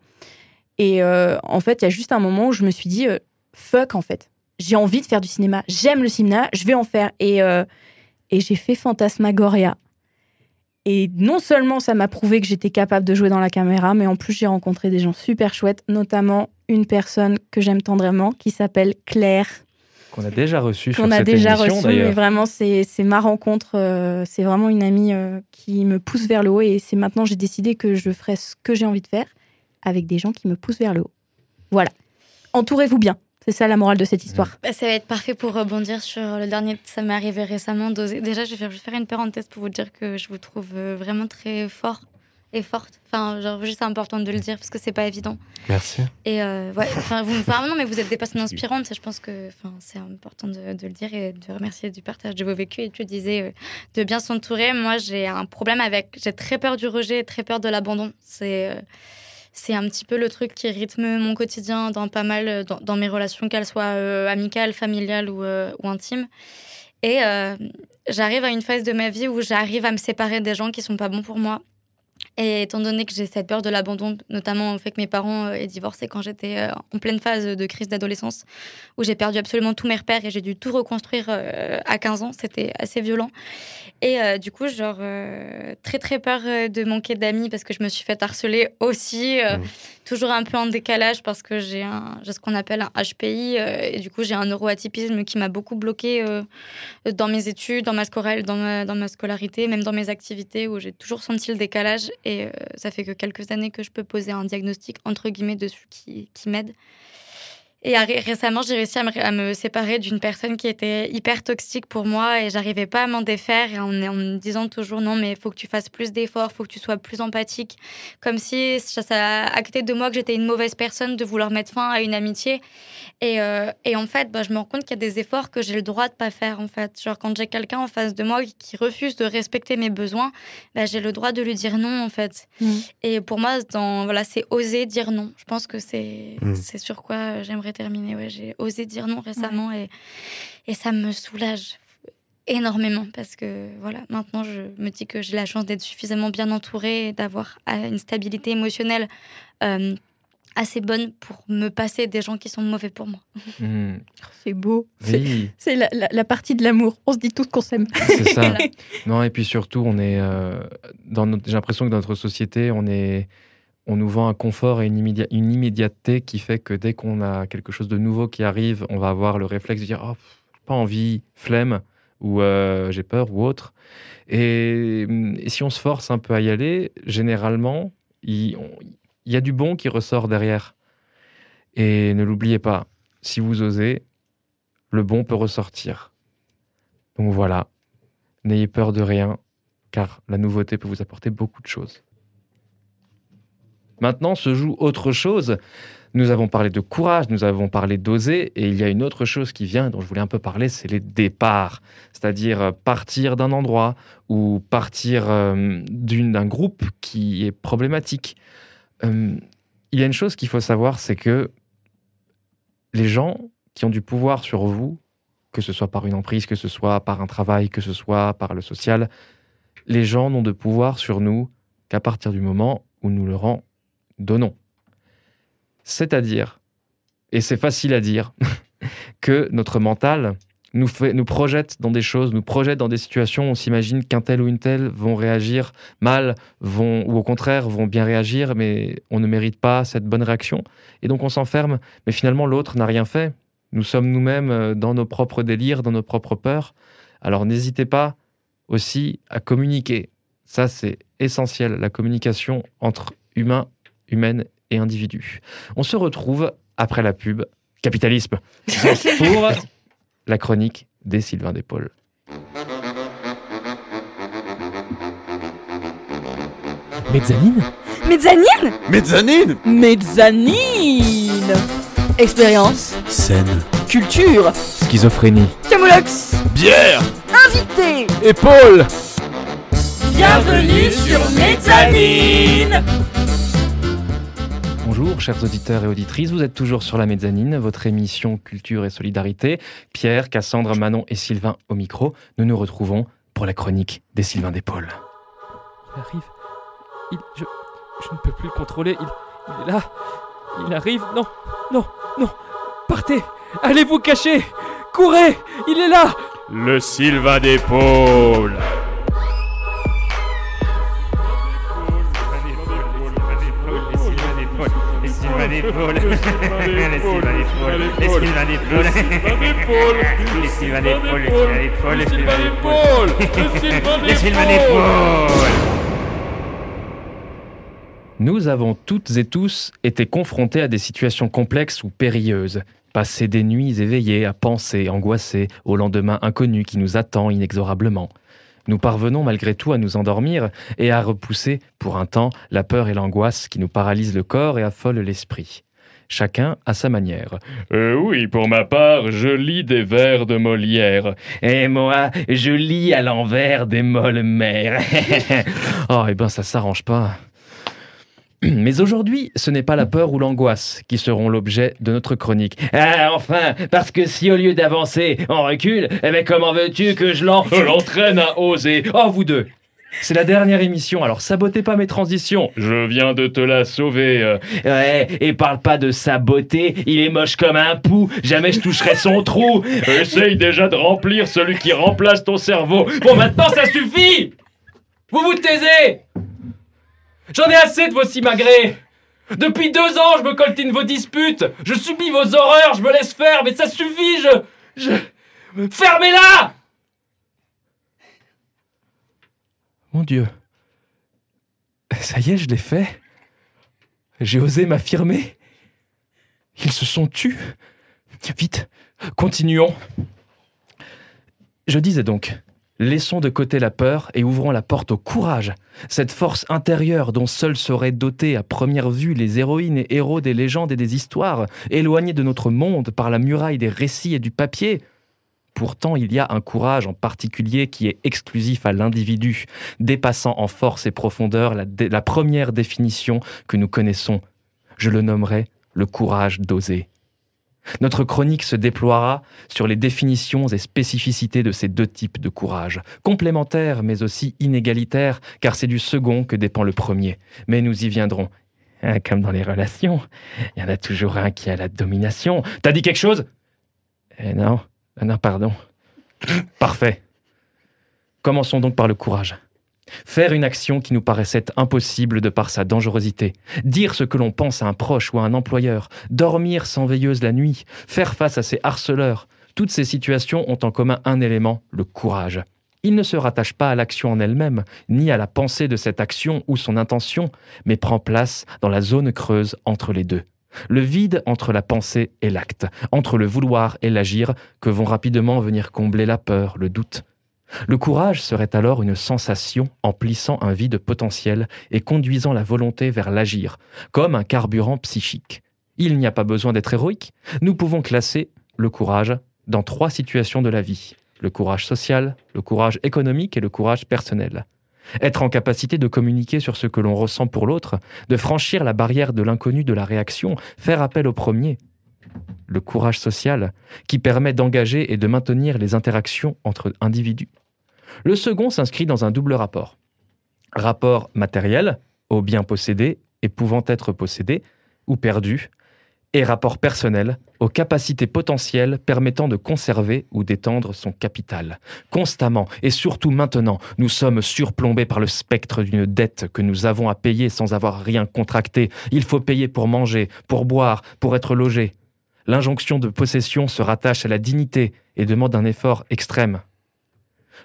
Speaker 5: Et euh, en fait, il y a juste un moment où je me suis dit, euh, fuck, en fait. J'ai envie de faire du cinéma. J'aime le cinéma, je vais en faire. Et, euh, et j'ai fait Fantasmagoria. Et non seulement ça m'a prouvé que j'étais capable de jouer dans la caméra, mais en plus j'ai rencontré des gens super chouettes, notamment une personne que j'aime tendrement qui s'appelle Claire,
Speaker 1: Qu'on a déjà reçu sur
Speaker 5: qu'on a déjà
Speaker 1: émission,
Speaker 5: reçu, mais vraiment, c'est ma rencontre. euh, c'est vraiment une amie euh, qui me pousse vers le haut. Et c'est maintenant, j'ai décidé que je ferai ce que j'ai envie de faire avec des gens qui me poussent vers le haut. Voilà. Entourez-vous bien. C'est ça la morale de cette histoire.
Speaker 4: Bah, ça va être parfait pour rebondir sur le dernier. Ça m'est arrivé récemment d'oser. Déjà, je vais faire, je vais faire une parenthèse pour vous dire que je vous trouve euh, vraiment très fort et forte. Enfin, genre, juste important de le dire parce que c'est pas évident.
Speaker 13: Merci.
Speaker 4: Et euh, ouais, enfin, vous, enfin, non, mais vous êtes des personnes inspirantes. Je pense que, enfin, c'est important de, de le dire et de remercier du partage de vos vécus. Et tu disais euh, de bien s'entourer. Moi, j'ai un problème avec. J'ai très peur du rejet, et très peur de l'abandon. C'est euh, c'est un petit peu le truc qui rythme mon quotidien dans pas mal euh, dans, dans mes relations, qu'elles soient amicales, familiales ou, ou intimes. Et j'arrive à une phase de ma vie où j'arrive à me séparer des gens qui sont pas bons pour moi. Et étant donné que j'ai cette peur de l'abandon, notamment au fait que mes parents euh, aient divorcé quand j'étais euh, en pleine phase de crise d'adolescence, où j'ai perdu absolument tous mes repères et j'ai dû tout reconstruire euh, à 15 ans, c'était assez violent. Et euh, du coup, genre, euh, très très peur de manquer d'amis parce que je me suis fait harceler aussi, euh, toujours un peu en décalage parce que j'ai ce qu'on appelle un HPI et du coup, j'ai un neuroatypisme qui m'a beaucoup bloqué dans mes études, dans ma, scorale- dans, ma, dans ma scolarité, même dans mes activités où j'ai toujours senti le décalage. Et euh, ça fait que quelques années que je peux poser un diagnostic entre guillemets dessus qui, qui m'aide. Et récemment, j'ai réussi à me, à me séparer d'une personne qui était hyper toxique pour moi et j'arrivais pas à m'en défaire et en, en me disant toujours non, mais il faut que tu fasses plus d'efforts, faut que tu sois plus empathique. Comme si ça, ça actait de moi que j'étais une mauvaise personne de vouloir mettre fin à une amitié. Et, euh, et en fait, bah, je me rends compte qu'il y a des efforts que j'ai le droit de pas faire en fait. Genre quand j'ai quelqu'un en face de moi qui refuse de respecter mes besoins, bah, j'ai le droit de lui dire non en fait.
Speaker 5: Mm.
Speaker 4: Et pour moi, dans, voilà, c'est oser dire non. Je pense que c'est
Speaker 13: Mm.
Speaker 4: c'est sur quoi euh, terminer. Ouais, j'ai osé dire non récemment et, et ça me soulage énormément parce que voilà, maintenant je me dis que j'ai la chance d'être suffisamment bien entourée et d'avoir euh, une stabilité émotionnelle euh, assez bonne pour me passer des gens qui sont mauvais pour moi.
Speaker 1: Hmm.
Speaker 5: C'est beau. C'est-
Speaker 1: Oui,
Speaker 5: C'est la, la- la partie de l'amour. On se dit tous qu'on s'aime.
Speaker 1: c'est ça.
Speaker 4: Voilà.
Speaker 1: Non, et puis surtout, on est euh, dans notre- j'ai l'impression que dans notre société, on est on nous vend un confort et une, immédiat- une immédiateté qui fait que dès qu'on a quelque chose de nouveau qui arrive, on va avoir le réflexe de dire oh, pas envie, flemme ou euh, j'ai peur ou autre. Et, et si on se force un peu à y aller, généralement, il y a du bon qui ressort derrière. Et ne l'oubliez pas, si vous osez, le bon peut ressortir. Donc voilà, n'ayez peur de rien, car la nouveauté peut vous apporter beaucoup de choses. Maintenant se joue autre chose. Nous avons parlé de courage, nous avons parlé d'oser, et il y a une autre chose qui vient, dont je voulais un peu parler, c'est les départs. C'est-à-dire euh, partir d'un endroit ou partir euh, d'un groupe qui est problématique. Euh, il y a une chose qu'il faut savoir, c'est que les gens qui ont du pouvoir sur vous, que ce soit par une emprise, que ce soit par un travail, que ce soit par le social, les gens n'ont de pouvoir sur nous qu'à partir du moment où nous leur en donnons. C'est-à-dire, et c'est facile à dire, que notre mental nous, projette dans des choses, nous projette dans des situations où on s'imagine qu'un tel ou une telle vont réagir mal, vont, ou au contraire vont bien réagir, mais on ne mérite pas cette bonne réaction. Et donc on s'enferme, mais finalement l'autre n'a rien fait. Nous sommes nous-mêmes euh, dans nos propres délires, dans nos propres peurs, Alors n'hésitez pas aussi à communiquer. Ça, c'est essentiel, la communication entre humains, humaines et individus. On se retrouve après la pub Capitalisme. Pour la chronique des Sylvain Despaul.
Speaker 2: Mezzanine.
Speaker 10: Mezzanine
Speaker 12: Mezzanine.
Speaker 5: Mezzanine.
Speaker 2: Expérience,
Speaker 12: Scène.
Speaker 2: culture,
Speaker 1: Schizophrénie.
Speaker 10: Camoulox
Speaker 12: Bière.
Speaker 2: Invité.
Speaker 11: Épaule.
Speaker 2: Bienvenue sur Mezzanine
Speaker 1: Bonjour, chers auditeurs et auditrices. Vous êtes toujours sur la mezzanine, votre émission Culture et Solidarité. Pierre, Cassandre, Manon et Sylvain au micro. Nous nous retrouvons pour la chronique des Sylvains d'Épaule.
Speaker 11: Il arrive. Il, je, je ne peux plus le contrôler. Il, il est là. Il arrive. Non, non, non. Partez. Allez vous cacher. Courez. Il est là.
Speaker 12: Le Sylvain d'épaule
Speaker 1: Nous avons toutes et tous été confrontés à des situations complexes ou périlleuses. Passer des nuits éveillées à penser, angoissés, au lendemain inconnu qui nous attend inexorablement. Nous parvenons malgré tout à nous endormir et à repousser, pour un temps, la peur et l'angoisse qui nous paralysent le corps et affolent l'esprit. Chacun à sa manière.
Speaker 13: Euh, oui, pour ma part, je lis des vers de Molière.
Speaker 1: Et moi, je lis à l'envers des molles mères. oh, eh ben ça s'arrange pas. Mais aujourd'hui, ce n'est pas la peur ou l'angoisse qui seront l'objet de notre chronique. Ah, enfin, parce que si au lieu d'avancer, on recule, eh ben comment veux-tu que je l'en...
Speaker 13: L'entraîne à oser?
Speaker 1: Oh, vous deux c'est la dernière émission, alors sabotez pas mes transitions.
Speaker 13: Je viens de te la sauver. euh.
Speaker 1: Ouais, et parle pas de sa beauté, il est moche comme un pou, jamais je toucherai son trou.
Speaker 13: Essaye déjà de remplir celui qui remplace ton cerveau.
Speaker 1: Bon, maintenant ça suffit Vous vous taisez J'en ai assez de vos simagrées Depuis deux ans, je me coltine vos disputes, je subis vos horreurs, je me laisse faire, mais ça suffit, je... je... Fermez-la Mon Dieu. Ça y est, je l'ai fait. J'ai osé m'affirmer. Ils se sont tus. Vite, continuons. Je disais donc, laissons de côté la peur et ouvrons la porte au courage, cette force intérieure dont seuls seraient dotés à première vue les héroïnes et héros des légendes et des histoires, éloignés de notre monde par la muraille des récits et du papier. Pourtant, il y a un courage en particulier qui est exclusif à l'individu, dépassant en force et profondeur la, première définition que nous connaissons. Je le nommerai le courage d'oser. Notre chronique se déploiera sur les définitions et spécificités de ces deux types de courage, complémentaires mais aussi inégalitaires, car c'est du second que dépend le premier. Mais nous y viendrons. Hein, Comme dans les relations, il y en a toujours un qui a la domination. T'as dit quelque chose? Eh non, ah non, pardon. Parfait. Commençons donc par le courage. Faire une action qui nous paraissait impossible de par sa dangerosité. Dire ce que l'on pense à un proche ou à un employeur. Dormir sans veilleuse la nuit. Faire face à ses harceleurs. Toutes ces situations ont en commun un élément, le courage. Il ne se rattache pas à l'action en elle-même, ni à la pensée de cette action ou son intention, mais prend place dans la zone creuse entre les deux. Le vide entre la pensée et l'acte, entre le vouloir et l'agir, que vont rapidement venir combler la peur, le doute. Le courage serait alors une sensation emplissant un vide potentiel et conduisant la volonté vers l'agir, comme un carburant psychique. Il n'y a pas besoin d'être héroïque. Nous pouvons classer le courage dans trois situations de la vie. Le courage social, le courage économique et le courage personnel. Être en capacité de communiquer sur ce que l'on ressent pour l'autre, de franchir la barrière de l'inconnu de la réaction, faire appel au premier. Le courage social, qui permet d'engager et de maintenir les interactions entre individus. Le second s'inscrit dans un double rapport. Rapport matériel, aux biens possédés et pouvant être possédés ou perdus, et rapport personnel, aux capacités potentielles permettant de conserver ou d'étendre son capital. Constamment, et surtout maintenant, nous sommes surplombés par le spectre d'une dette que nous avons à payer sans avoir rien contracté. Il faut payer pour manger, pour boire, pour être logé. L'injonction de possession se rattache à la dignité et demande un effort extrême.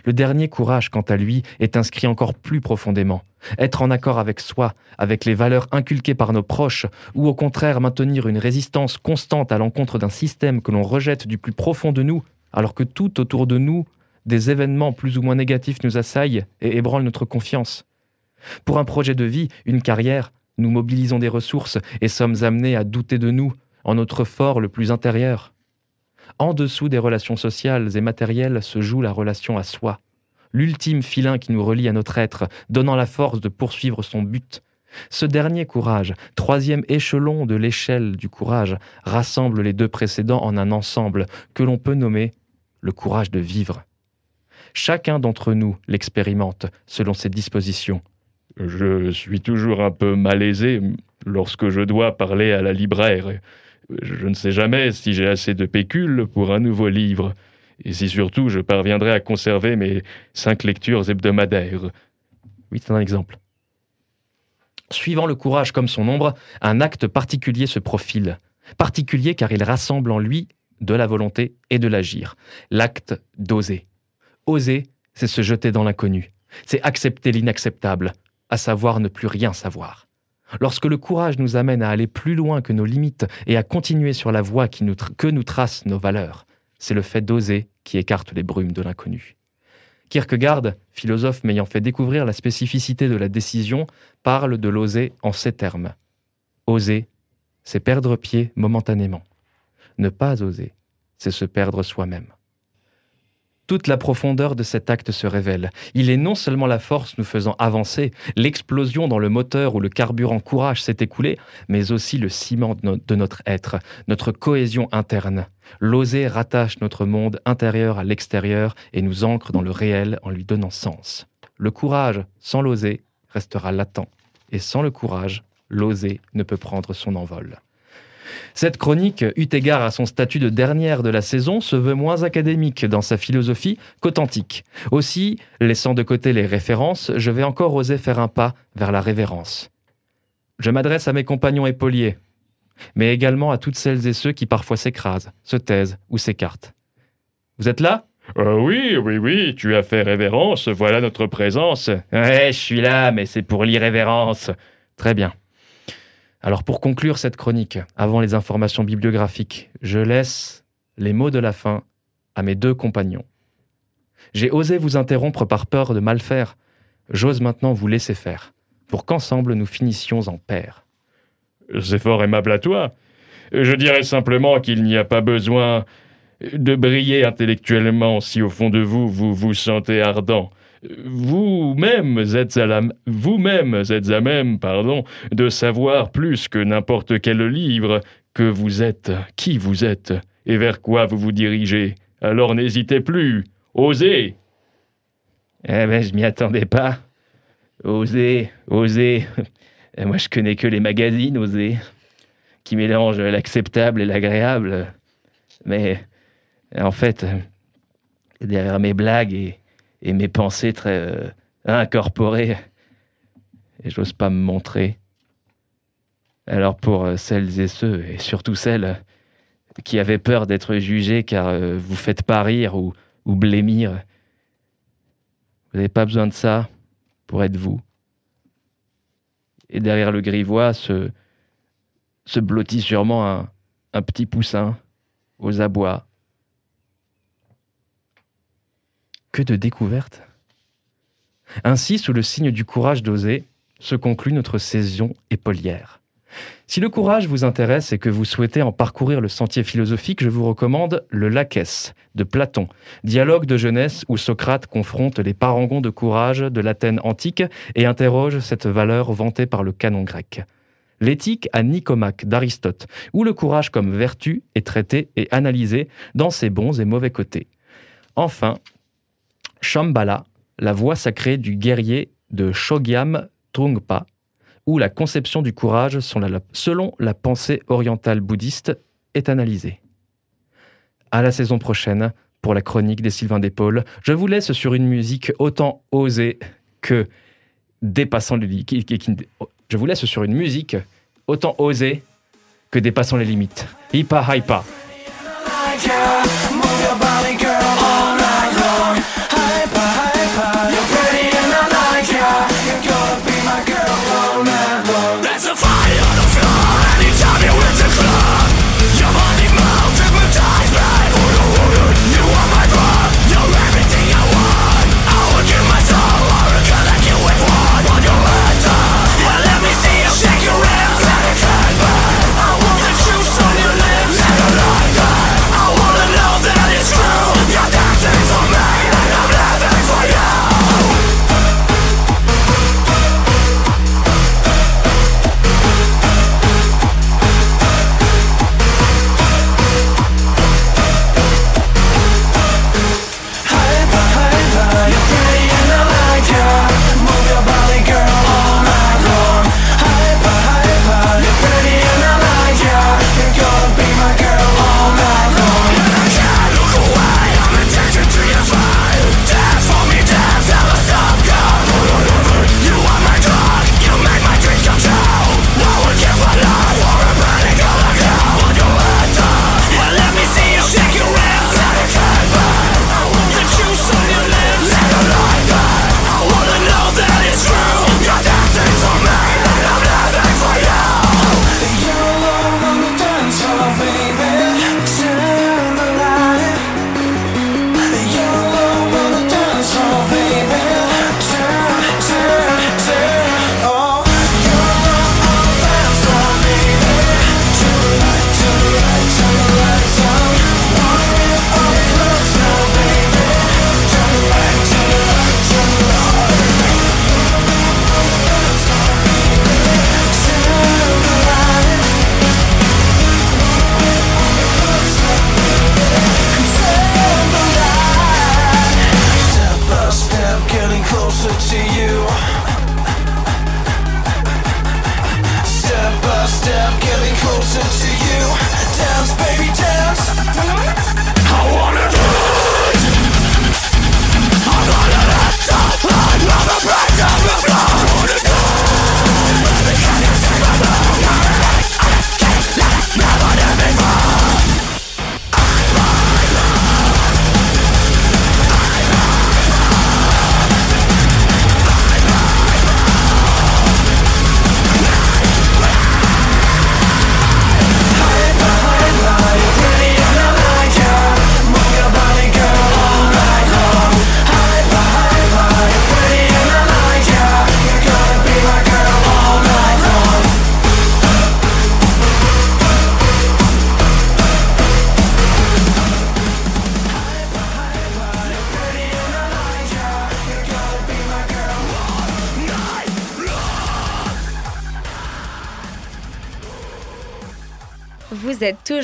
Speaker 1: Le dernier courage, quant à lui, est inscrit encore plus profondément. Être en accord avec soi, avec les valeurs inculquées par nos proches, ou au contraire maintenir une résistance constante à l'encontre d'un système que l'on rejette du plus profond de nous, alors que tout autour de nous, des événements plus ou moins négatifs nous assaillent et ébranlent notre confiance. Pour un projet de vie, une carrière, nous mobilisons des ressources et sommes amenés à douter de nous, en notre fort le plus intérieur. En dessous des relations sociales et matérielles se joue la relation à soi, l'ultime filin qui nous relie à notre être, donnant la force de poursuivre son but. Ce dernier courage, troisième échelon de l'échelle du courage, rassemble les deux précédents en un ensemble que l'on peut nommer le courage de vivre. Chacun d'entre nous l'expérimente selon ses dispositions.
Speaker 13: Je suis toujours un peu malaisé lorsque je dois parler à la libraire. Je ne sais jamais si j'ai assez de pécule pour un nouveau livre, et si surtout je parviendrai à conserver mes cinq lectures hebdomadaires.
Speaker 1: Oui, c'est un exemple. Suivant le courage comme son nombre, un acte particulier se profile. Particulier car il rassemble en lui de la volonté et de l'agir. L'acte d'oser. Oser, c'est se jeter dans l'inconnu. C'est accepter l'inacceptable, à savoir ne plus rien savoir. Lorsque le courage nous amène à aller plus loin que nos limites et à continuer sur la voie que nous tracent nos valeurs, c'est le fait d'oser qui écarte les brumes de l'inconnu. Kierkegaard, philosophe m'ayant fait découvrir la spécificité de la décision, parle de l'oser en ces termes. Oser, c'est perdre pied momentanément. Ne pas oser, c'est se perdre soi-même. Toute la profondeur de cet acte se révèle. Il est non seulement la force nous faisant avancer, l'explosion dans le moteur où le carburant courage s'est écoulé, mais aussi le ciment de, no- de notre être, notre cohésion interne. L'oser rattache notre monde intérieur à l'extérieur et nous ancre dans le réel en lui donnant sens. Le courage, sans l'oser, restera latent. Et sans le courage, l'oser ne peut prendre son envol. Cette chronique, eut égard à son statut de dernière de la saison, se veut moins académique dans sa philosophie qu'authentique. Aussi, laissant de côté les références, je vais encore oser faire un pas vers la révérence. Je m'adresse à mes compagnons épauliers, mais également à toutes celles et ceux qui parfois s'écrasent, se taisent ou s'écartent. Vous êtes là?
Speaker 13: Euh, oui, oui, oui, tu as fait révérence, voilà notre présence.
Speaker 1: Ouais, je suis là, mais c'est pour l'irrévérence. Très bien. Alors pour conclure cette chronique, avant les informations bibliographiques, je laisse les mots de la fin à mes deux compagnons. J'ai osé vous interrompre par peur de mal faire. J'ose maintenant vous laisser faire, pour qu'ensemble nous finissions en paix.
Speaker 13: C'est fort aimable à toi. Je dirais simplement qu'il n'y a pas besoin de briller intellectuellement si au fond de vous vous vous sentez ardent. Vous-même êtes à la, vous-même êtes à même, pardon, de savoir plus que n'importe quel livre que vous êtes, qui vous êtes et vers quoi vous vous dirigez. Alors n'hésitez plus, osez.
Speaker 1: Eh ben, je m'y attendais pas. Oser. Euh, Moi, je connais que les magazines, oser, qui mélangent l'acceptable et l'agréable. Mais en fait, derrière mes blagues et, et mes pensées très euh, incorporées, et j'ose pas me montrer. Alors pour euh, celles et ceux, et surtout celles qui avaient peur d'être jugées car euh, vous faites pas rire ou, ou blêmir, vous n'avez pas besoin de ça pour être vous. Et derrière le grivois se, blottit sûrement un petit poussin aux abois. Que de découvertes Ainsi, sous le signe du courage d'oser, se conclut notre saison épaulière. Si le courage vous intéresse et que vous souhaitez en parcourir le sentier philosophique, je vous recommande Le Lachès de Platon, dialogue de jeunesse où Socrate confronte les parangons de courage de l'Athènes antique et interroge cette valeur vantée par le canon grec. L'éthique à Nicomaque d'Aristote, où le courage comme vertu est traité et analysé dans ses bons et mauvais côtés. Enfin, Shambhala, la voie sacrée du guerrier de Shogyam Trungpa, où la conception du courage selon la pensée orientale bouddhiste est analysée. À la saison prochaine pour la chronique des Sylvains d'épaule. Je vous laisse sur une musique autant osée que dépassant les limites. Je vous laisse sur une musique autant osée que dépassant les limites.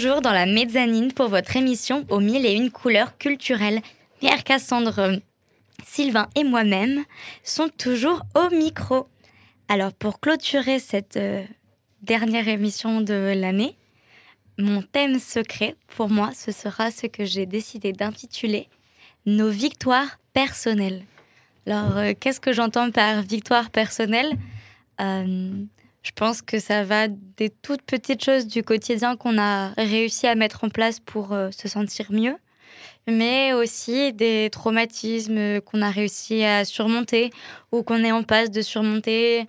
Speaker 4: Toujours dans la mezzanine pour votre émission aux mille et une couleurs culturelles. Pierre Cassandre, Sylvain et moi-même sont toujours au micro. Alors pour clôturer cette euh, dernière émission de l'année, mon thème secret pour moi, ce sera ce que j'ai décidé d'intituler Nos victoires personnelles. Alors euh, qu'est-ce que j'entends par victoire personnelle? Euh, je pense que ça va des toutes petites choses du quotidien qu'on a réussi à mettre en place pour euh, se sentir mieux, mais aussi des traumatismes qu'on a réussi à surmonter ou qu'on est en passe de surmonter.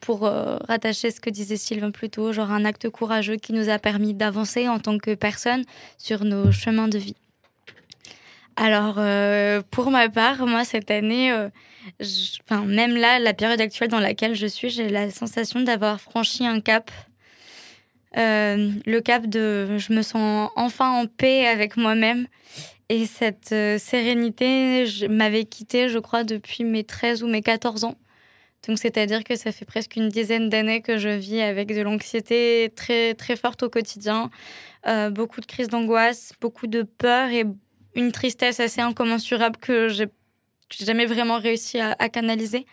Speaker 4: pour euh, rattacher ce que disait Sylvain plus tôt, genre un acte courageux qui nous a permis d'avancer en tant que personne sur nos chemins de vie. Alors, euh, pour ma part, moi, cette année, même là, la période actuelle dans laquelle je suis, j'ai la sensation d'avoir franchi un cap. Euh, le cap de je me sens enfin en paix avec moi-même. Et cette euh, sérénité m'avait quittée, je crois, depuis mes 13 ou mes 14 ans. Donc, c'est-à-dire que ça fait presque une dizaine d'années que je vis avec de l'anxiété très, très forte au quotidien, euh, beaucoup de crises d'angoisse, beaucoup de peur et une tristesse assez incommensurable que j'ai que j'ai jamais vraiment réussi à, canaliser.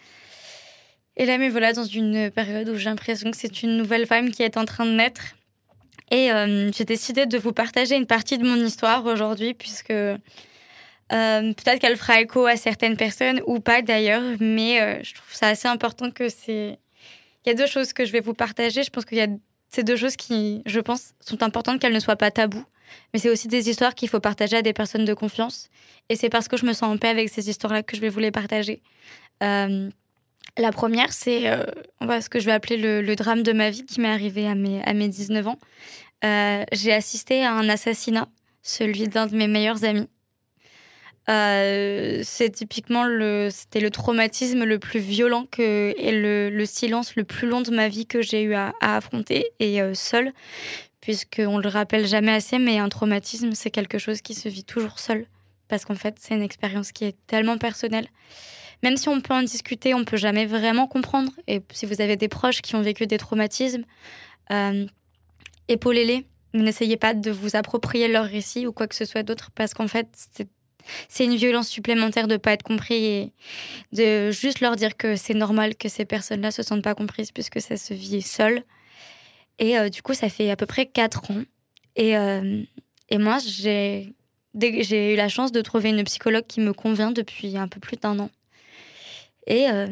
Speaker 4: Et là, me voilà dans une période où j'ai l'impression que c'est une nouvelle femme qui est en train de naître. Et euh, j'ai décidé de vous partager une partie de mon histoire aujourd'hui, puisque euh, peut-être qu'elle fera écho à certaines personnes ou pas d'ailleurs, mais euh, je trouve ça assez important que c'est. Il y a deux choses que je vais vous partager. Je pense qu'il y a ces deux choses qui, je pense, sont importantes qu'elles ne soient pas taboues. Mais c'est aussi des histoires qu'il faut partager à des personnes de confiance. Et c'est parce que je me sens en paix avec ces histoires-là que je vais vous les partager. Euh, la première, c'est euh, ce que je vais appeler le, drame de ma vie qui m'est arrivé à mes, à mes 19 ans. Euh, J'ai assisté à un assassinat, celui d'un de mes meilleurs amis. C'est typiquement le, c'était le traumatisme le plus violent et le, le silence le plus long de ma vie que j'ai eu à, à affronter et euh, seul, puisqu'on le rappelle jamais assez, mais un traumatisme, c'est quelque chose qui se vit toujours seul, parce qu'en fait, c'est une expérience qui est tellement personnelle. Même si on peut en discuter, on peut jamais vraiment comprendre. Et si vous avez des proches qui ont vécu des traumatismes, euh, épaulez-les. N'essayez pas de vous approprier leur récit ou quoi que ce soit d'autre, parce qu'en fait, c'est une violence supplémentaire de ne pas être compris et de juste leur dire que c'est normal que ces personnes-là se sentent pas comprises puisque ça se vit seul. Et euh, du coup, ça fait à peu près quatre ans. Et, euh, et moi, j'ai eu la chance de trouver une psychologue qui me convient depuis un peu plus d'un an. Et, euh,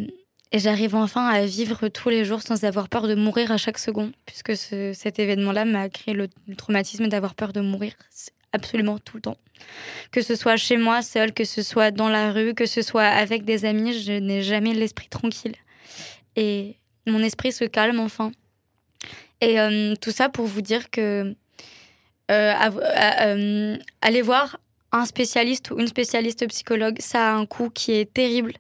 Speaker 4: et j'arrive enfin à vivre tous les jours sans avoir peur de mourir à chaque seconde, puisque ce- cet événement-là m'a créé le, le traumatisme d'avoir peur de mourir absolument tout le temps. Que ce soit chez moi seul, que ce soit dans la rue, que ce soit avec des amis, je n'ai jamais l'esprit tranquille. Et mon esprit se calme enfin. Et euh, tout ça pour vous dire que av- euh, euh, aller voir un spécialiste ou une spécialiste psychologue, ça a un coût qui est terrible.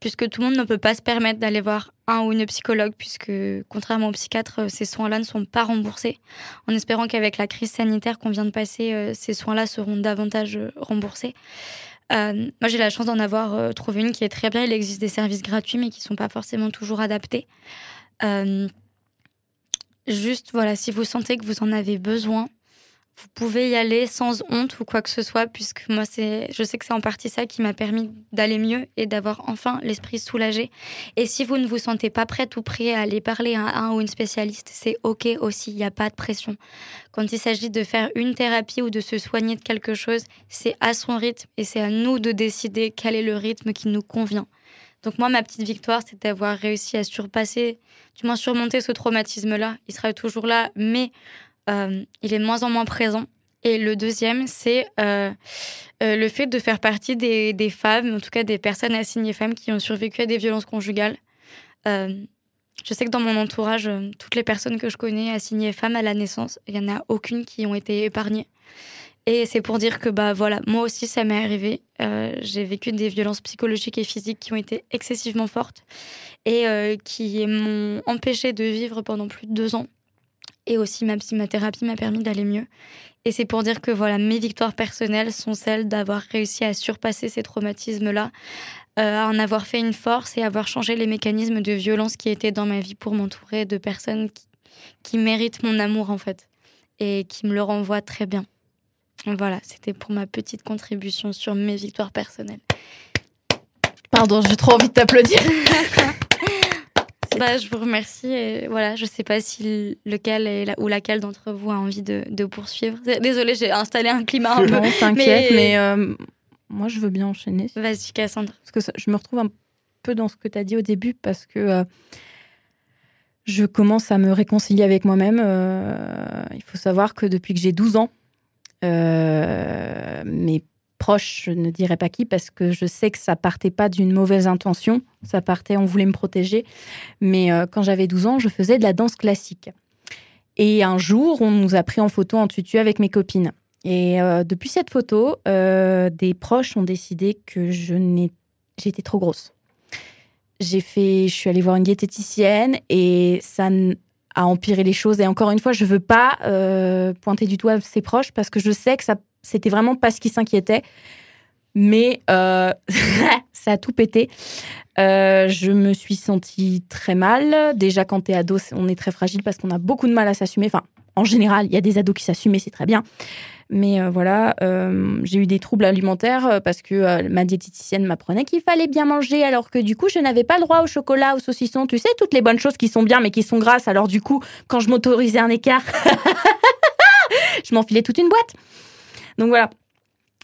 Speaker 4: puisque tout le monde ne peut pas se permettre d'aller voir un ou une psychologue, puisque contrairement aux psychiatres, ces soins-là ne sont pas remboursés, en espérant qu'avec la crise sanitaire qu'on vient de passer, ces soins-là seront davantage remboursés. Moi, j'ai la chance d'en avoir trouvé une qui est très bien. Il existe des services gratuits, mais qui ne sont pas forcément toujours adaptés. Juste, voilà, si vous sentez que vous en avez besoin, vous pouvez y aller sans honte ou quoi que ce soit, puisque moi, c'est, je sais que c'est en partie ça qui m'a permis d'aller mieux et d'avoir enfin l'esprit soulagé. Et si vous ne vous sentez pas prête ou prêt à aller parler à un ou une spécialiste, c'est OK aussi, il n'y a pas de pression. Quand il s'agit de faire une thérapie ou de se soigner de quelque chose, c'est à son rythme et c'est à nous de décider quel est le rythme qui nous convient. Donc moi, ma petite victoire, c'est d'avoir réussi à surpasser, du moins surmonter ce traumatisme-là. Il sera toujours là, mais euh, il est de moins en moins présent. Et le deuxième, c'est euh, euh, le fait de faire partie des, des femmes, en tout cas des personnes assignées femmes qui ont survécu à des violences conjugales. Je sais que dans mon entourage, toutes les personnes que je connais assignées femmes à la naissance, il n'y en a aucune qui ont été épargnées. Et c'est pour dire que bah voilà, moi aussi ça m'est arrivé. Euh, j'ai vécu des violences psychologiques et physiques qui ont été excessivement fortes et euh, qui m'ont empêché de vivre pendant plus de deux ans. Et aussi ma, ma thérapie m'a permis d'aller mieux. Et c'est pour dire que voilà, mes victoires personnelles sont celles d'avoir réussi à surpasser ces traumatismes-là, euh, à en avoir fait une force et avoir changé les mécanismes de violence qui étaient dans ma vie pour m'entourer de personnes qui, qui mérite mon amour en fait et qui me le renvoie très bien. Voilà, c'était pour ma petite contribution sur mes victoires personnelles.
Speaker 5: Pardon, j'ai trop envie de t'applaudir.
Speaker 4: Bah, je vous remercie. Et voilà, je sais pas si lequel est la- ou laquelle d'entre vous a envie de, de poursuivre. Désolée, j'ai installé un climat un peu.
Speaker 5: Non, t'inquiète, mais, euh, moi je veux bien enchaîner.
Speaker 4: Vas-y, Cassandre.
Speaker 5: Parce que ça- je me retrouve un peu dans ce que tu as dit au début parce que euh, je commence à me réconcilier avec moi-même. Euh, il faut savoir que depuis que j'ai 12 ans, euh, mes proches, je ne dirais pas qui, parce que je sais que ça partait pas d'une mauvaise intention, ça partait, on voulait me protéger. Mais euh, quand j'avais 12 ans, je faisais de la danse classique. Et un jour, on nous a pris en photo en tutu avec mes copines. Et euh, depuis cette photo, des proches ont décidé que je n'ai, j'étais trop grosse. J'ai fait, je suis allée voir une diététicienne et ça a empiré les choses. Et encore une fois, je veux pas euh, pointer du doigt ses proches parce que je sais que ça, c'était vraiment pas ce qui s'inquiétait. Mais euh, ça a tout pété. Euh, je me suis sentie très mal. Déjà, quand t'es ado, on est très fragile parce qu'on a beaucoup de mal à s'assumer. Enfin, en général, il y a des ados qui s'assument c'est très bien. Mais euh, voilà, euh, j'ai eu des troubles alimentaires euh, parce que ma diététicienne m'apprenait qu'il fallait bien manger, alors que du coup, je n'avais pas le droit au chocolat, au saucisson, tu sais, toutes les bonnes choses qui sont bien mais qui sont grasses. Alors du coup, quand je m'autorisais un écart, je m'enfilais toute une boîte. Donc voilà.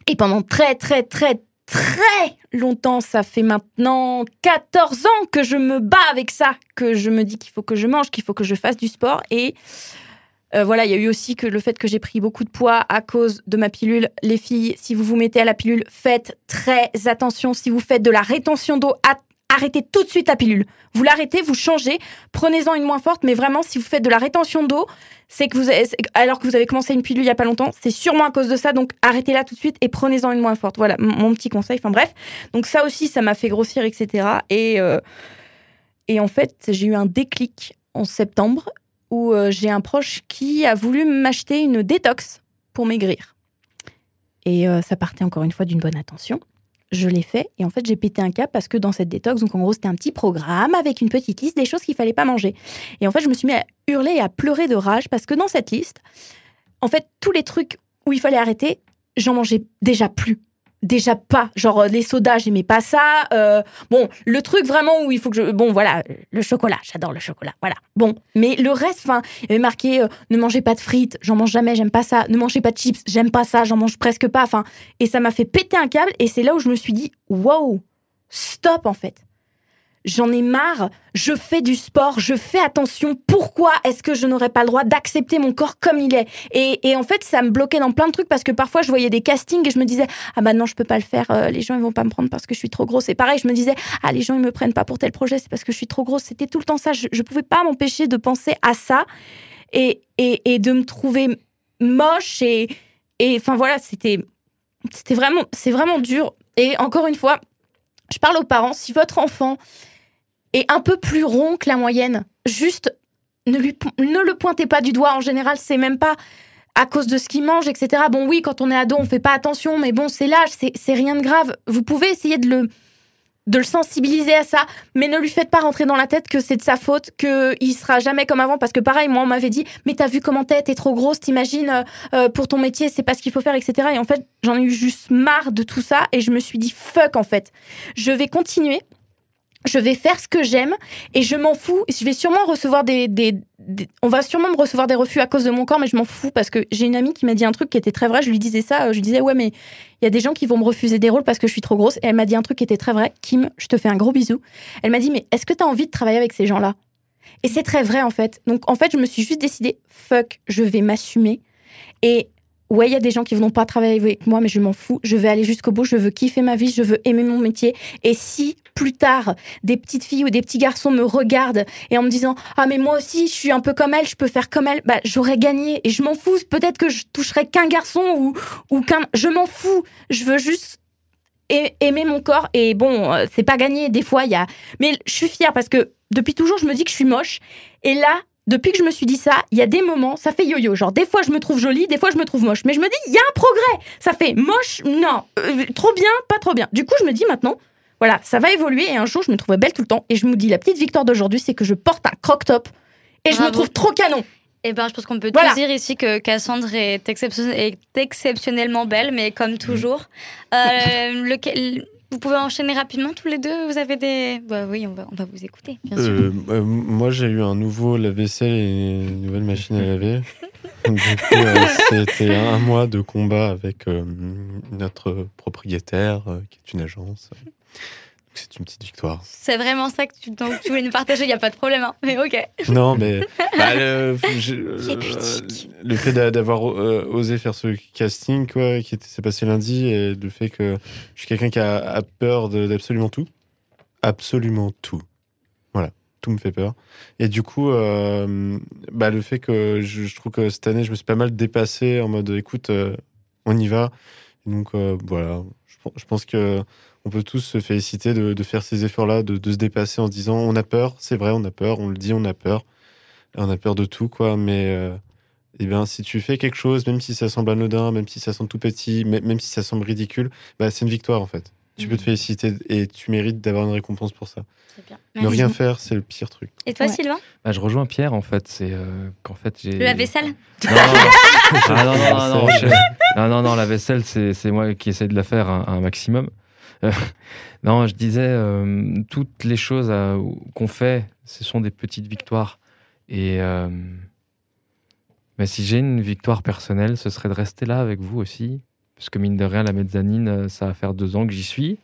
Speaker 5: Et pendant très, très, très, très longtemps, ça fait maintenant 14 ans que je me bats avec ça, que je me dis qu'il faut que je mange, qu'il faut que je fasse du sport. Et euh, voilà, il y a eu aussi que le fait que j'ai pris beaucoup de poids à cause de ma pilule. Les filles, si vous vous mettez à la pilule, faites très attention. Si vous faites de la rétention d'eau, arrêtez tout de suite la pilule. Vous l'arrêtez, vous changez, prenez-en une moins forte. Mais vraiment, si vous faites de la rétention d'eau, c'est que vous alors que vous avez commencé une pilule il y a pas longtemps, c'est sûrement à cause de ça. Donc arrêtez-la tout de suite et prenez-en une moins forte. Voilà, mon petit conseil. Enfin bref, donc ça aussi, ça m'a fait grossir, etc. Et euh, et en fait, j'ai eu un déclic en septembre où euh, j'ai un proche qui a voulu m'acheter une détox pour maigrir. Et euh, ça partait encore une fois d'une bonne intention. Je l'ai fait et en fait j'ai pété un cap parce que dans cette détox, donc en gros c'était un petit programme avec une petite liste des choses qu'il fallait pas manger. Et en fait je me suis mis à hurler et à pleurer de rage parce que dans cette liste, en fait tous les trucs où il fallait arrêter, j'en mangeais déjà plus. Déjà pas. Genre euh, les sodas, j'aimais pas ça. Euh, bon, le truc vraiment où il faut que je. Bon, voilà, le chocolat, j'adore le chocolat. Voilà. Bon, mais le reste, enfin, il y avait marqué euh, ne mangez pas de frites, j'en mange jamais, j'aime pas ça. Ne mangez pas de chips, j'aime pas ça, j'en mange presque pas. Enfin, et ça m'a fait péter un câble. Et c'est là où je me suis dit wow, stop en fait. J'en ai marre, je fais du sport, je fais attention. Pourquoi est-ce que je n'aurais pas le droit d'accepter mon corps comme il est? Et, en fait, ça me bloquait dans plein de trucs parce que parfois, je voyais des castings et je me disais Ah bah non, je peux pas le faire, euh, les gens ils vont pas me prendre parce que je suis trop grosse. Et pareil, je me disais Ah, les gens ils me prennent pas pour tel projet, c'est parce que je suis trop grosse. C'était tout le temps ça. Je, je pouvais pas m'empêcher de penser à ça et, et, de me trouver moche et enfin voilà, c'était c'était vraiment vraiment dur. Et encore une fois, je parle aux parents, si votre enfant est un peu plus rond que la moyenne, juste ne, le pointez pas du doigt. En général, c'est même pas à cause de ce qu'il mange, etc. Bon, oui, quand on est ado, on fait pas attention, mais bon, c'est l'âge, c'est rien de grave. Vous pouvez essayer de le, de le sensibiliser à ça, mais ne lui faites pas rentrer dans la tête que c'est de sa faute, qu'il sera jamais comme avant, parce que pareil, moi, on m'avait dit, mais t'as vu comment t'es, t'es trop grosse, t'imagines, euh, euh, pour ton métier, c'est pas ce qu'il faut faire, etc. Et en fait, j'en ai eu juste marre de tout ça, et je me suis dit, fuck, en fait, je vais continuer je vais faire ce que j'aime et je m'en fous. Je vais sûrement recevoir des, On va sûrement me recevoir des refus à cause de mon corps, mais je m'en fous parce que j'ai une amie qui m'a dit un truc qui était très vrai. Je lui disais ça, euh, je lui disais, ouais, mais il y a des gens qui vont me refuser des rôles parce que je suis trop grosse. Et elle m'a dit un truc qui était très vrai. Kim, je te fais un gros bisou. Elle m'a dit, mais est-ce que tu as envie de travailler avec ces gens-là? Et c'est très vrai en fait. Donc en fait, je me suis juste décidé, fuck, je vais m'assumer. Et ouais, il y a des gens qui vont pas travailler avec moi, mais je m'en fous. Je vais aller jusqu'au bout. Je veux kiffer ma vie. Je veux aimer mon métier. Et si plus tard, des petites filles ou des petits garçons me regardent et en me disant Ah, mais moi aussi, je suis un peu comme elle, je peux faire comme elle, bah, j'aurais gagné. Et je m'en fous. Peut-être que je toucherai qu'un garçon ou, ou qu'un. Je m'en fous. Je veux juste aimer mon corps. Et bon, euh, c'est pas gagné. Des fois, il y a. Mais je suis fière parce que depuis toujours, je me dis que je suis moche. Et là, depuis que je me suis dit ça, il y a des moments, ça fait yo-yo. Genre, des fois, je me trouve jolie, des fois, je me trouve moche. Mais je me dis, il y a un progrès. Ça fait moche, non. Euh, trop bien, pas trop bien. Du coup, je me dis maintenant, voilà, ça va évoluer. Et un jour, je me trouvais belle tout le temps. Et je me dis, la petite victoire d'aujourd'hui, c'est que je porte un croc-top. Et je me trouve trop canon.
Speaker 4: Eh ben, je pense qu'on peut
Speaker 5: Voilà.
Speaker 4: tous dire ici que Cassandre est, exception- est exceptionnellement belle, mais comme toujours. Euh, lequel- vous pouvez enchaîner rapidement tous les deux Vous avez des... Bah oui, on va, on va vous écouter, bien sûr.
Speaker 3: Euh, euh, moi, j'ai eu un nouveau lave-vaisselle et une nouvelle machine à laver. Euh, c'était un mois de combat avec notre propriétaire, qui est une agence. C'est une petite victoire.
Speaker 4: C'est vraiment ça que tu, donc, tu voulais nous partager, il n'y a pas de problème. hein. Mais ok.
Speaker 3: Non, mais bah, le, je- euh, le fait d'a- d'avoir euh, osé faire ce casting, quoi, qui s'est passé lundi, et le fait que je suis quelqu'un qui a, a peur d'absolument tout. Absolument tout. Voilà, tout me fait peur. Et du coup, euh, bah, le fait que je, je trouve que cette année, je me suis pas mal dépassé en mode écoute, euh, on y va. Et donc, voilà, je pense que. On peut tous se féliciter de, de faire ces efforts-là, de, de se dépasser en se disant on a peur, c'est vrai, on a peur, on le dit, on a peur. On a peur de tout, quoi. Mais euh, eh bien, si tu fais quelque chose, même si ça semble anodin, même si ça semble tout petit, même, si ça semble ridicule, bah, c'est une victoire, en fait. Tu peux te féliciter et tu mérites d'avoir une récompense pour ça.
Speaker 4: bien.
Speaker 3: Ne
Speaker 4: Merci.
Speaker 3: rien faire, c'est le pire truc.
Speaker 4: Et toi, Sylvain?
Speaker 1: Bah, je rejoins Pierre en fait. C'est euh, qu'en fait j'ai.
Speaker 4: Le lave-vaisselle
Speaker 1: Non, Ah, non, non, non, non, je- non, non, non, la vaisselle, c'est c'est moi qui essaie de la faire un, un maximum. Euh, non, je disais, euh, toutes les choses euh, qu'on fait, ce sont des petites victoires. Et mais si j'ai une victoire personnelle, ce serait de rester là avec vous aussi. Parce que mine de rien, la mezzanine, ça va faire deux ans que j'y suis.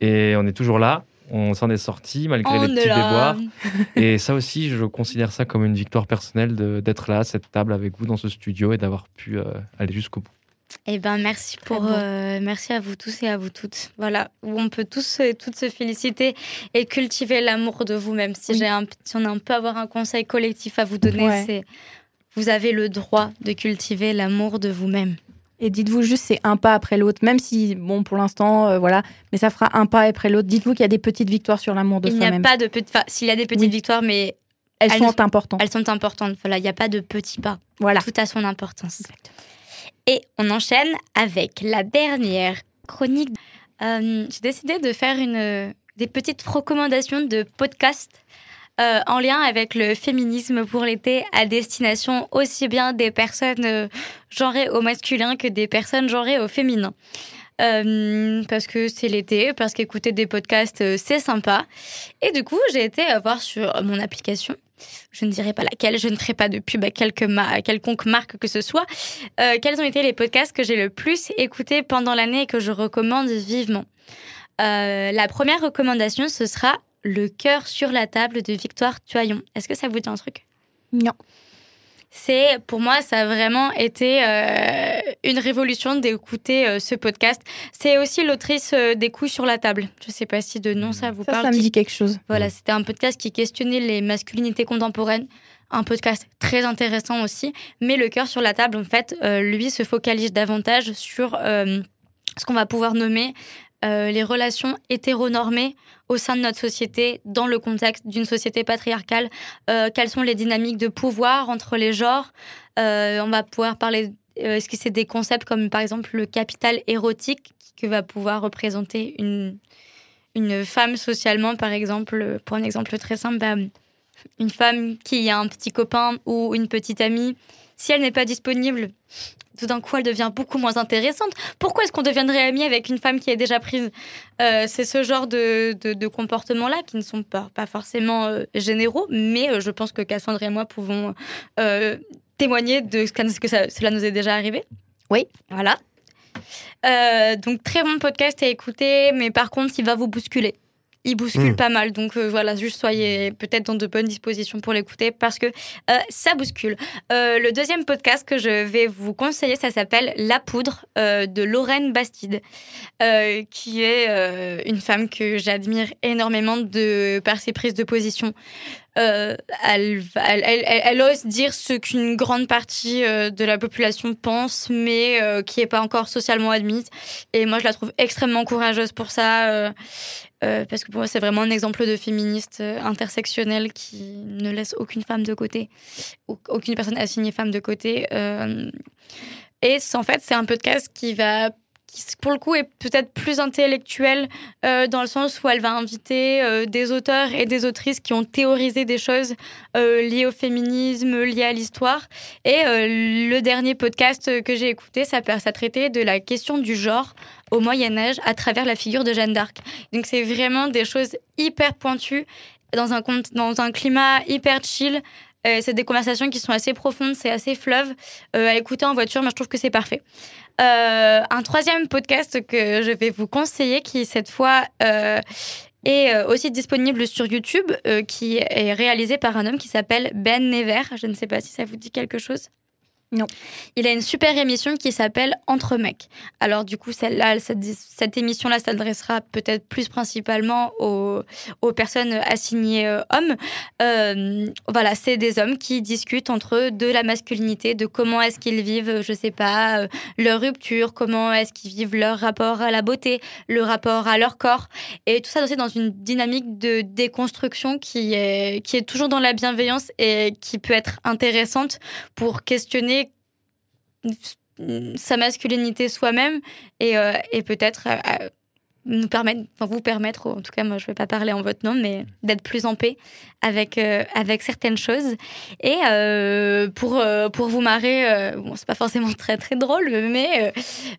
Speaker 1: Et on est toujours là. On s'en est sorti malgré
Speaker 4: On
Speaker 1: les petits déboires. Et ça aussi, je considère ça comme une victoire personnelle d'être là, à cette table avec vous dans ce studio et d'avoir pu euh, aller jusqu'au bout.
Speaker 4: Eh ben merci pour euh, merci à vous tous et à vous toutes. Voilà, où on peut tous et toutes se féliciter et cultiver l'amour de vous-même. Si
Speaker 5: Oui.
Speaker 4: j'ai un si on a un peu avoir un conseil collectif à vous donner,
Speaker 5: Ouais.
Speaker 4: c'est vous avez le droit de cultiver l'amour de vous-même.
Speaker 5: Et dites-vous juste, c'est un pas après l'autre, même si, bon, pour l'instant, euh, voilà, mais ça fera un pas après l'autre. Dites-vous qu'il y a des petites victoires sur l'amour de
Speaker 4: Il n'y a
Speaker 5: soi-même.
Speaker 4: pas de enfin, s'il y a des petites
Speaker 5: Oui.
Speaker 4: victoires, mais
Speaker 5: Elles,
Speaker 4: elles
Speaker 5: sont importantes.
Speaker 4: elles sont importantes. Voilà, il n'y a pas de petits pas.
Speaker 5: Voilà.
Speaker 4: Tout a son importance. Et on enchaîne avec la dernière chronique. Euh, J'ai décidé de faire une, des petites recommandations de podcasts euh, en lien avec le féminisme pour l'été à destination aussi bien des personnes euh, genrées au masculin que des personnes genrées au féminin. Euh, parce que c'est l'été, parce qu'écouter des podcasts, c'est sympa. Et du coup, j'ai été voir sur mon application je ne dirai pas laquelle, je ne ferai pas de pub à quelque quelconque marque que ce soit, euh, quels ont été les podcasts que j'ai le plus écoutés pendant l'année et que je recommande vivement. Euh, la première recommandation, ce sera Le cœur sur la table de Victoire Tuaillon. Est-ce que ça vous dit un truc?
Speaker 5: Non.
Speaker 4: C'est pour moi ça a vraiment été euh, une révolution d'écouter euh, ce podcast. C'est aussi l'autrice euh, des couilles sur la table. Je sais pas si de nom ça vous
Speaker 5: Ça,
Speaker 4: parle.
Speaker 5: ça me dit quelque chose.
Speaker 4: Voilà, c'était un podcast qui questionnait les masculinités contemporaines. Un podcast très intéressant aussi. Mais le cœur sur la table, en fait, euh, lui se focalise davantage sur euh, ce qu'on va pouvoir nommer euh, les relations hétéronormées au sein de notre société, dans le contexte d'une société patriarcale. Euh, quelles sont les dynamiques de pouvoir entre les genres? Euh, On va pouvoir parler. Est-ce que c'est des concepts comme par exemple le capital érotique que va pouvoir représenter une, une femme socialement, par exemple, pour un exemple très simple, bah, une femme qui a un petit copain ou une petite amie, si elle n'est pas disponible, tout d'un coup, elle devient beaucoup moins intéressante. Pourquoi est-ce qu'on deviendrait ami avec une femme qui est déjà prise Euh, C'est ce genre de, de, de comportements-là qui ne sont pas, pas forcément euh, généraux, mais euh, je pense que Cassandre et moi pouvons témoigner de ce que, ce que ça- cela nous est déjà arrivé.
Speaker 5: Oui.
Speaker 4: Voilà. Donc très bon podcast à écouter, mais par contre il va vous bousculer. Il bouscule
Speaker 3: Mm.
Speaker 4: pas mal, donc euh, voilà, juste soyez peut-être dans de bonnes dispositions pour l'écouter parce que euh, ça bouscule. Euh, le deuxième podcast que je vais vous conseiller, ça s'appelle La Poudre de Lorraine Bastide, qui est une femme que j'admire énormément de par ses prises de position. Euh, elle, va- elle, elle- elle- elle ose dire ce qu'une grande partie euh, de la population pense, mais euh, qui n'est pas encore socialement admise. Et moi, je la trouve extrêmement courageuse pour ça, euh, parce que pour moi, c'est vraiment un exemple de féministe euh, intersectionnelle qui ne laisse aucune femme de côté, au- aucune personne assignée femme de côté. Euh, et en fait, c'est un podcast qui va qui pour le coup est peut-être plus intellectuelle euh, dans le sens où elle va inviter euh, des auteurs et des autrices qui ont théorisé des choses euh, liées au féminisme, liées à l'histoire. Et le dernier podcast que j'ai écouté, ça, ça traitait de la question du genre au Moyen Âge à travers la figure de Jeanne d'Arc. Donc c'est vraiment des choses hyper pointues dans un, dans un climat hyper chill. C'est des conversations qui sont assez profondes, c'est assez fleuve à écouter en voiture, mais je trouve que c'est parfait. Euh, un troisième podcast que je vais vous conseiller, qui cette fois euh, est euh, aussi disponible sur YouTube, qui est réalisé par un homme qui s'appelle Ben Never. Je ne sais pas si ça vous dit quelque chose.
Speaker 5: Non.
Speaker 4: Il a une super émission qui s'appelle Entre mecs. Alors du coup, celle-là, cette, émission-là s'adressera peut-être plus principalement aux, personnes assignées euh, hommes. Euh, voilà, c'est des hommes qui discutent entre eux de la masculinité, de comment est-ce qu'ils vivent, je sais pas, euh, leur rupture, comment est-ce qu'ils vivent leur rapport à la beauté, le rapport à leur corps, et tout ça aussi dans une dynamique de déconstruction qui est toujours dans la bienveillance et qui peut être intéressante pour questionner sa masculinité soi-même et, euh, peut-être euh, euh, nous permettre, vous permettre, en tout cas moi je ne vais pas parler en votre nom, mais d'être plus en paix avec, euh, avec certaines choses. Et euh, pour, euh, pour vous marrer, bon c'est pas forcément très très drôle, mais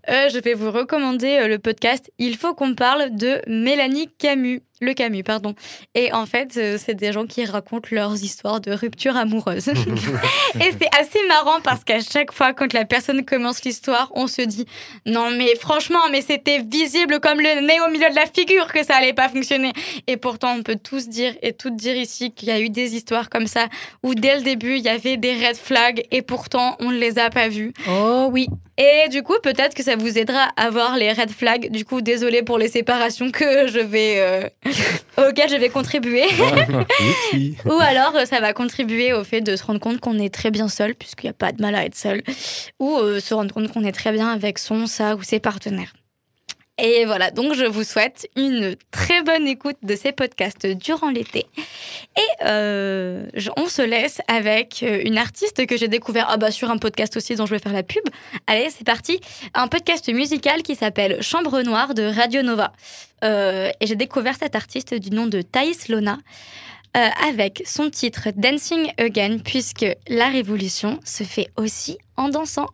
Speaker 4: je vais vous recommander le podcast Il faut qu'on parle de Mélanie Camus. Le Camus, pardon. Et en fait, c'est des gens qui racontent leurs histoires de rupture amoureuse. Et c'est assez marrant parce qu'à chaque fois, quand la personne commence l'histoire, on se dit non, mais franchement, mais c'était visible comme le nez au milieu de la figure que ça allait pas fonctionner. Et pourtant, on peut tous dire et toutes dire ici qu'il y a eu des histoires comme ça où dès le début, il y avait des red flags et pourtant, on ne les a pas vus.
Speaker 5: Oh oui.
Speaker 4: Et du coup, peut-être que ça vous aidera à voir les red flags. Du coup, désolé pour les séparations que je vais euh, auxquelles je vais contribuer. Ou alors, euh, ça va contribuer au fait de se rendre compte qu'on est très bien seul, puisqu'il n'y a pas de mal à être seul. Ou euh, se rendre compte qu'on est très bien avec son, sa ou ses partenaires. Et voilà, donc je vous souhaite une très bonne écoute de ces podcasts durant l'été. Et euh, on se laisse avec euh, une artiste que j'ai découvert ah bah, sur un podcast aussi dont je vais faire la pub. Allez, c'est parti. Un podcast musical qui s'appelle Chambre Noire de Radio Nova. Euh, et j'ai découvert cette artiste du nom de Thaïs Lona. avec son titre Dancing Again, puisque la révolution se fait aussi en dansant.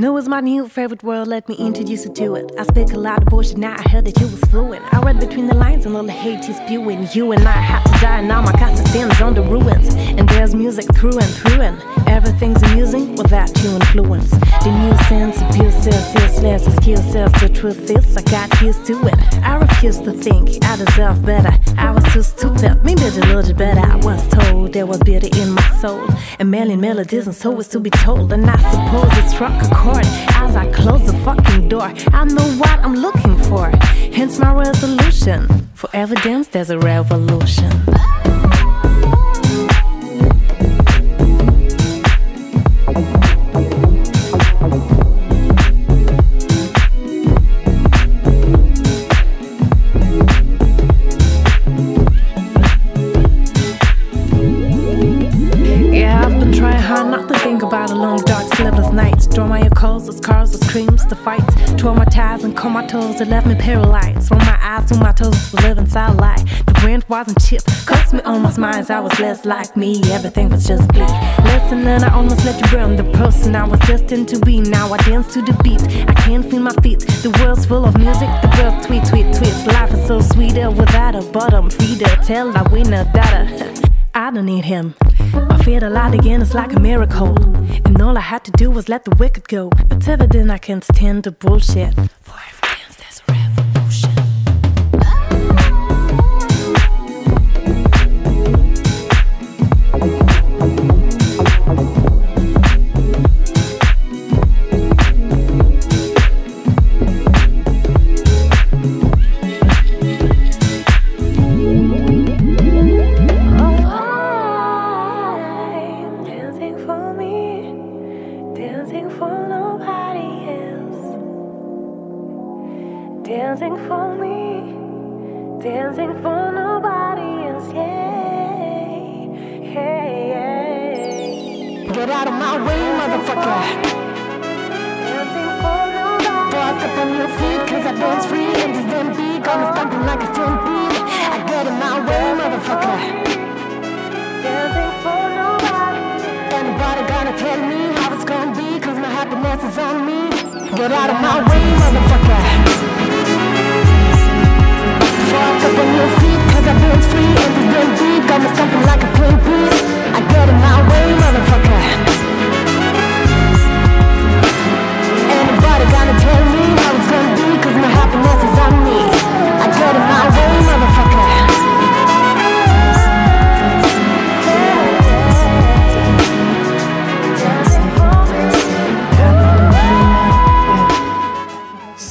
Speaker 14: New is my new favorite word, let me introduce you to it. I speak a lot of bullshit, now I heard that you was fluent. I read between the lines and all the hate is spewing. You and I had to die, now my castle stands on the ruins. And there's music through and through, and everything's amusing without you influence. The new sense abuses, useless, skill says the truth is, I got used to it. I refuse to think I deserve better. I was too stupid, maybe a little better. I was told there was beauty in my soul. A million melodies and so is to be told. And I suppose it struck a chord as I close the fucking door. I know what I'm looking for, hence my resolution. For evidence, there's a revolution. Yeah, I've been trying hard not to think about a long, dark. Draw my calls, the scars, the screams, the fights. Traumatized and comatose, it left me paralyzed. From my eyes to my toes, was living lie. The wind wasn't cheap, cost me almost minds. I was less like me, everything was just bleak. Listen, and I almost let you burn the person I was destined to be. Now I dance to the beat, I can't feel my feet. The world's full of music, the girls tweet, tweet, tweets. Life is so sweeter without a bottom feeder. Tell I win a daughter. I don't need him. My feet alive again is like a miracle. And all I had to do was let the wicked go. But evident I can't stand the bullshit. For dancing for me, dancing for nobody else. Yeah, yeah, yeah. Get out of my way, motherfucker. Dancing for nobody. Boss up on your feet, cause I dance free and this damn beat. Gonna stomping like a stampede. I get in my way, motherfucker. Dancing for nobody. Anybody gonna tell me how it's gonna be? Cause my happiness is on me. Get out of my way, motherfucker. On your feet, cause I dance free. And this damn beat got me stomping like a stampede. I get in my way, motherfucker. Anybody gonna tell me how it's gonna be? Cause my happiness is on me. I get in my way,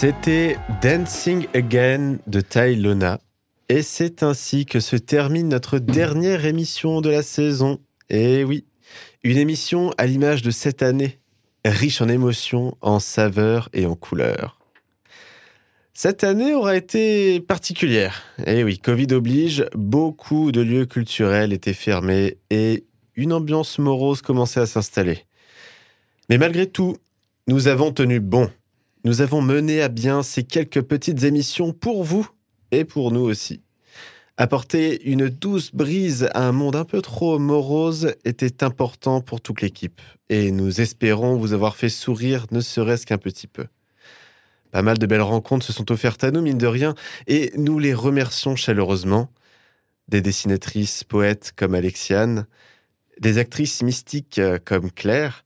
Speaker 3: C'était Dancing Again de Ty Lona. Et c'est ainsi que se termine notre dernière émission de la saison. Et oui, une émission à l'image de cette année, riche en émotions, en saveurs et en couleurs. Cette année aura été particulière. Et oui, Covid oblige, beaucoup de lieux culturels étaient fermés et une ambiance morose commençait à s'installer. Mais malgré tout, nous avons tenu bon. Nous avons mené à bien ces quelques petites émissions pour vous et pour nous aussi. Apporter une douce brise à un monde un peu trop morose était important pour toute l'équipe et nous espérons vous avoir fait sourire ne serait-ce qu'un petit peu. Pas mal de belles rencontres se sont offertes à nous, mine de rien, et nous les remercions chaleureusement. Des dessinatrices, poètes comme Alexiane, des actrices mystiques comme Claire,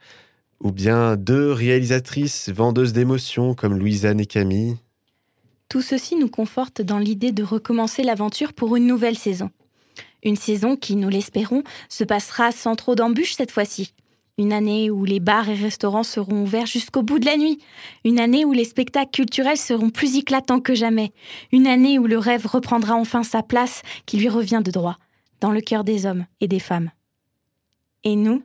Speaker 3: ou bien deux réalisatrices vendeuses d'émotions comme Louisanne et Camille.
Speaker 5: Tout ceci nous conforte dans l'idée de recommencer l'aventure pour une nouvelle saison. Une saison qui, nous l'espérons, se passera sans trop d'embûches cette fois-ci. Une année où les bars et restaurants seront ouverts jusqu'au bout de la nuit. Une année où les spectacles culturels seront plus éclatants que jamais. Une année où le rêve reprendra enfin sa place qui lui revient de droit, dans le cœur des hommes et des femmes. Et nous,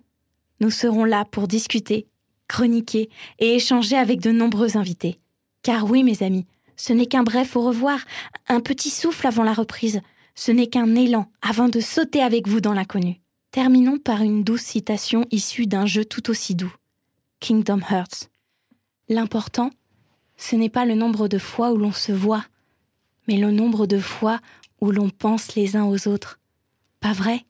Speaker 5: nous serons là pour discuter, chroniquer et échanger avec de nombreux invités. Car oui, mes amis, ce n'est qu'un bref au revoir, un petit souffle avant la reprise. Ce n'est qu'un élan avant de sauter avec vous dans l'inconnu. Terminons par une douce citation issue d'un jeu tout aussi doux. Kingdom Hearts. L'important, ce n'est pas le nombre de fois où l'on se voit, mais le nombre de fois où l'on pense les uns aux autres. Pas vrai?